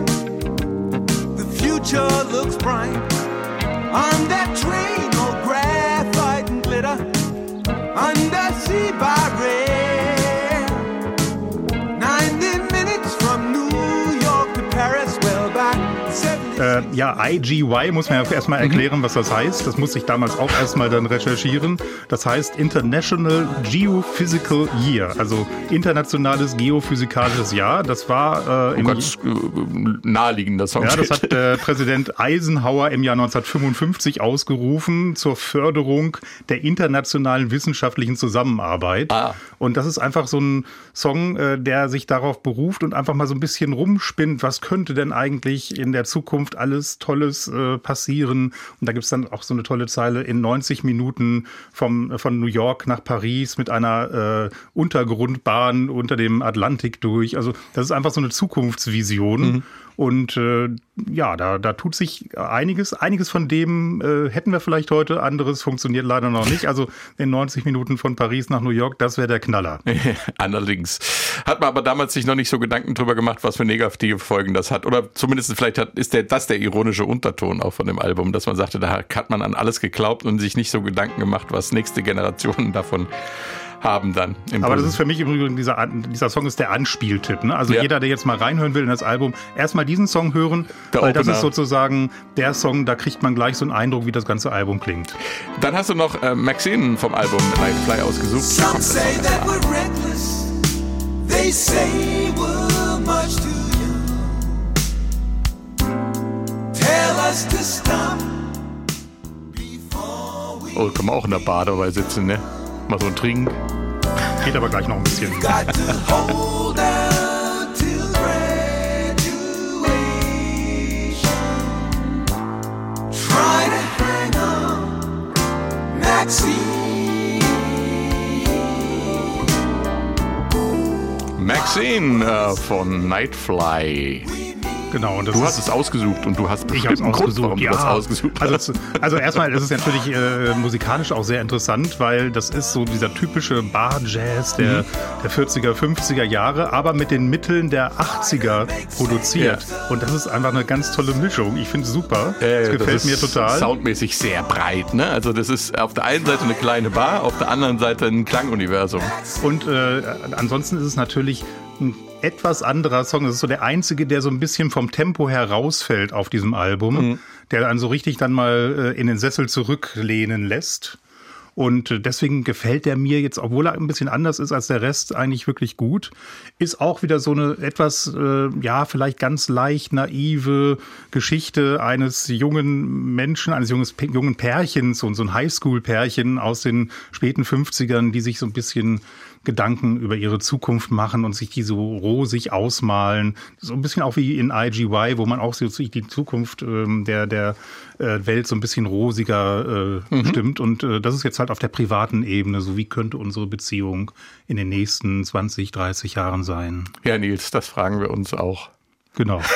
The future looks bright. On that train, all graphite and glitter. Undersea by rail. Äh, ja, IGY muss man ja erstmal erklären, was das heißt. Das musste ich damals auch erstmal dann recherchieren. Das heißt International Geophysical Year, also internationales geophysikalisches Jahr. Das war äh, Oh im Gott, äh, naheliegender Song. ja, das hat äh, Präsident Eisenhower im Jahr 1955 ausgerufen zur Förderung der internationalen wissenschaftlichen Zusammenarbeit. Ah. Und das ist einfach so ein Song, äh, der sich darauf beruft und einfach mal so ein bisschen rumspinnt, was könnte denn eigentlich in der Zukunft alles Tolles äh, passieren. Und da gibt's dann auch so eine tolle Zeile in 90 Minuten vom, von New York nach Paris mit einer äh, Untergrundbahn unter dem Atlantik durch. Also das ist einfach so eine Zukunftsvision. Und äh, ja, da, da tut sich einiges. Einiges von dem äh, hätten wir vielleicht heute, anderes funktioniert leider noch nicht. Also in 90 Minuten von Paris nach New York, das wäre der Knaller. Allerdings. Hat man aber damals sich noch nicht so Gedanken drüber gemacht, was für negative Folgen das hat. Oder zumindest vielleicht hat, ist der, das der ironische Unterton auch von dem Album, dass man sagte, da hat man an alles geglaubt und sich nicht so Gedanken gemacht, was nächste Generationen davon haben dann. im Aber das ist für mich im Übrigen, dieser, dieser Song ist der Anspieltipp. Ne? Also Ja. jeder, der jetzt mal reinhören will in das Album, erstmal diesen Song hören, Der weil das Opener. ist sozusagen der Song, da kriegt man gleich so einen Eindruck, wie das ganze Album klingt. Dann hast du noch äh, Maxine vom Album Nightfly ausgesucht. Da Some say that we're reckless. They say we're much too young. Tell us to stop before we Oh, kann man auch in der Badeweise sitzen, ne? Mal so ein Trink. Geht aber gleich noch ein bisschen. Maxine äh, von Nightfly. Genau. Und das Du hast es ausgesucht und du hast bestimmt einen Grund, ausgesucht. warum ja. du das ausgesucht also, hast. zu- also erstmal ist es natürlich äh, musikalisch auch sehr interessant, weil das ist so dieser typische Bar-Jazz der, Mhm. der 40er, 50er Jahre, aber mit den Mitteln der 80er produziert. Und das ist einfach eine ganz tolle Mischung. Ich finde es super. Äh, das gefällt ist mir total. Soundmäßig sehr breit, ne? Also das ist auf der einen Seite eine kleine Bar, auf der anderen Seite ein Klanguniversum. Und äh, ansonsten ist es natürlich ein etwas anderer Song. Das ist so der einzige, der so ein bisschen vom Tempo herausfällt auf diesem Album, der einen so richtig dann mal äh, in den Sessel zurücklehnen lässt. Und äh, deswegen gefällt der mir jetzt, obwohl er ein bisschen anders ist als der Rest, eigentlich wirklich gut. Ist auch wieder so eine etwas, äh, ja, vielleicht ganz leicht naive Geschichte eines jungen Menschen, eines junges, jungen Pärchens und so ein Highschool-Pärchen aus den späten 50ern, die sich so ein bisschen Gedanken über ihre Zukunft machen und sich die so rosig ausmalen. So ein bisschen auch wie in IGY, wo man auch so sich die Zukunft ähm, der, der äh, Welt so ein bisschen rosiger äh, stimmt. Und äh, das ist jetzt halt auf der privaten Ebene. So wie könnte unsere Beziehung in den nächsten 20, 30 Jahren sein? Ja, Nils, das fragen wir uns auch. Genau.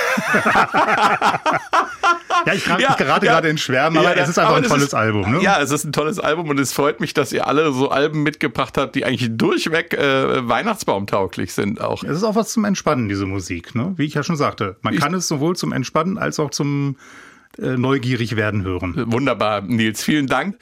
ja, ich, grad, Ja, ich gerate ja. gerade in Schwärmen, aber Ja, es ist einfach ein tolles ist- Album. Ne? Ja, es ist ein tolles Album und es freut mich, dass ihr alle so Alben mitgebracht habt, die eigentlich durchweg äh, Weihnachtsbaumtauglich sind auch. Es ist auch was zum Entspannen, diese Musik, ne? Wie ich ja schon sagte. Man kann es sowohl zum Entspannen als auch zum neugierig werden hören. Wunderbar, Nils, vielen Dank.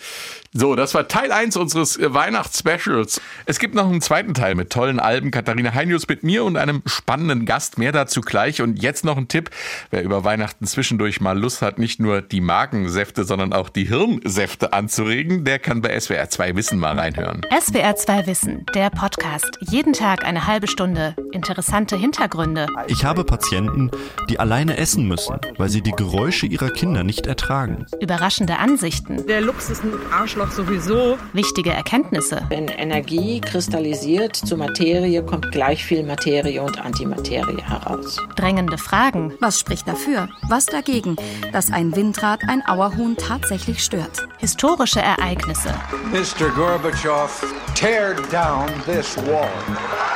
So, das war Teil 1 unseres äh, Weihnachtsspecials. Es gibt noch einen zweiten Teil mit tollen Alben. Katharina Heinius mit mir und einem spannenden Gast. Mehr dazu gleich. Und jetzt noch ein Tipp. Wer über Weihnachten zwischendurch mal Lust hat, nicht nur die Magensäfte, sondern auch die Hirnsäfte anzuregen, der kann bei SWR 2 Wissen mal reinhören. SWR 2 Wissen, der Podcast. Jeden Tag eine halbe Stunde. Interessante Hintergründe. Ich habe Patienten, die alleine essen müssen, weil sie die Geräusche ihrer Kinder nicht ertragen. Überraschende Ansichten. Der Lux ist ein Arschloch sowieso. Wichtige Erkenntnisse. Wenn Energie kristallisiert zu Materie, kommt gleich viel Materie und Antimaterie heraus. Drängende Fragen. Was spricht dafür? Was dagegen, dass ein Windrad ein Auerhuhn tatsächlich stört? Historische Ereignisse. Mr. Gorbatschow, tear down this wall.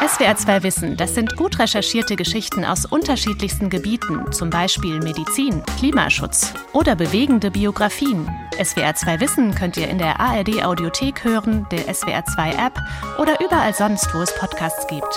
SWR 2 Wissen, das sind gut recherchierte Geschichten aus unterschiedlichsten Gebieten, zum Beispiel Medizin, Klimaschutz oder bewegende Biografien. SWR 2 Wissen könnt ihr in der ARD Audiothek hören, der SWR 2 App oder überall sonst, wo es Podcasts gibt.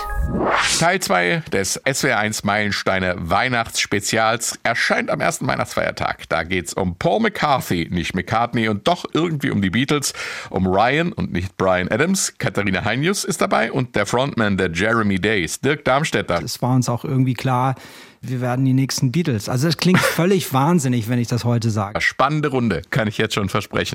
Teil 2 des SWR1 Meilensteine Weihnachtsspezials erscheint am ersten Weihnachtsfeiertag. Da geht's um Paul McCarthy, nicht McCartney und doch irgendwie um die Beatles, um Ryan und nicht Brian Adams. Katharina Heinius ist dabei und der Frontman der Jeremy Days, Dirk Darmstädter. Es war uns auch irgendwie klar, wir werden die nächsten Beatles. Also das klingt völlig wahnsinnig, wenn ich das heute sage. Spannende Runde, kann ich jetzt schon versprechen.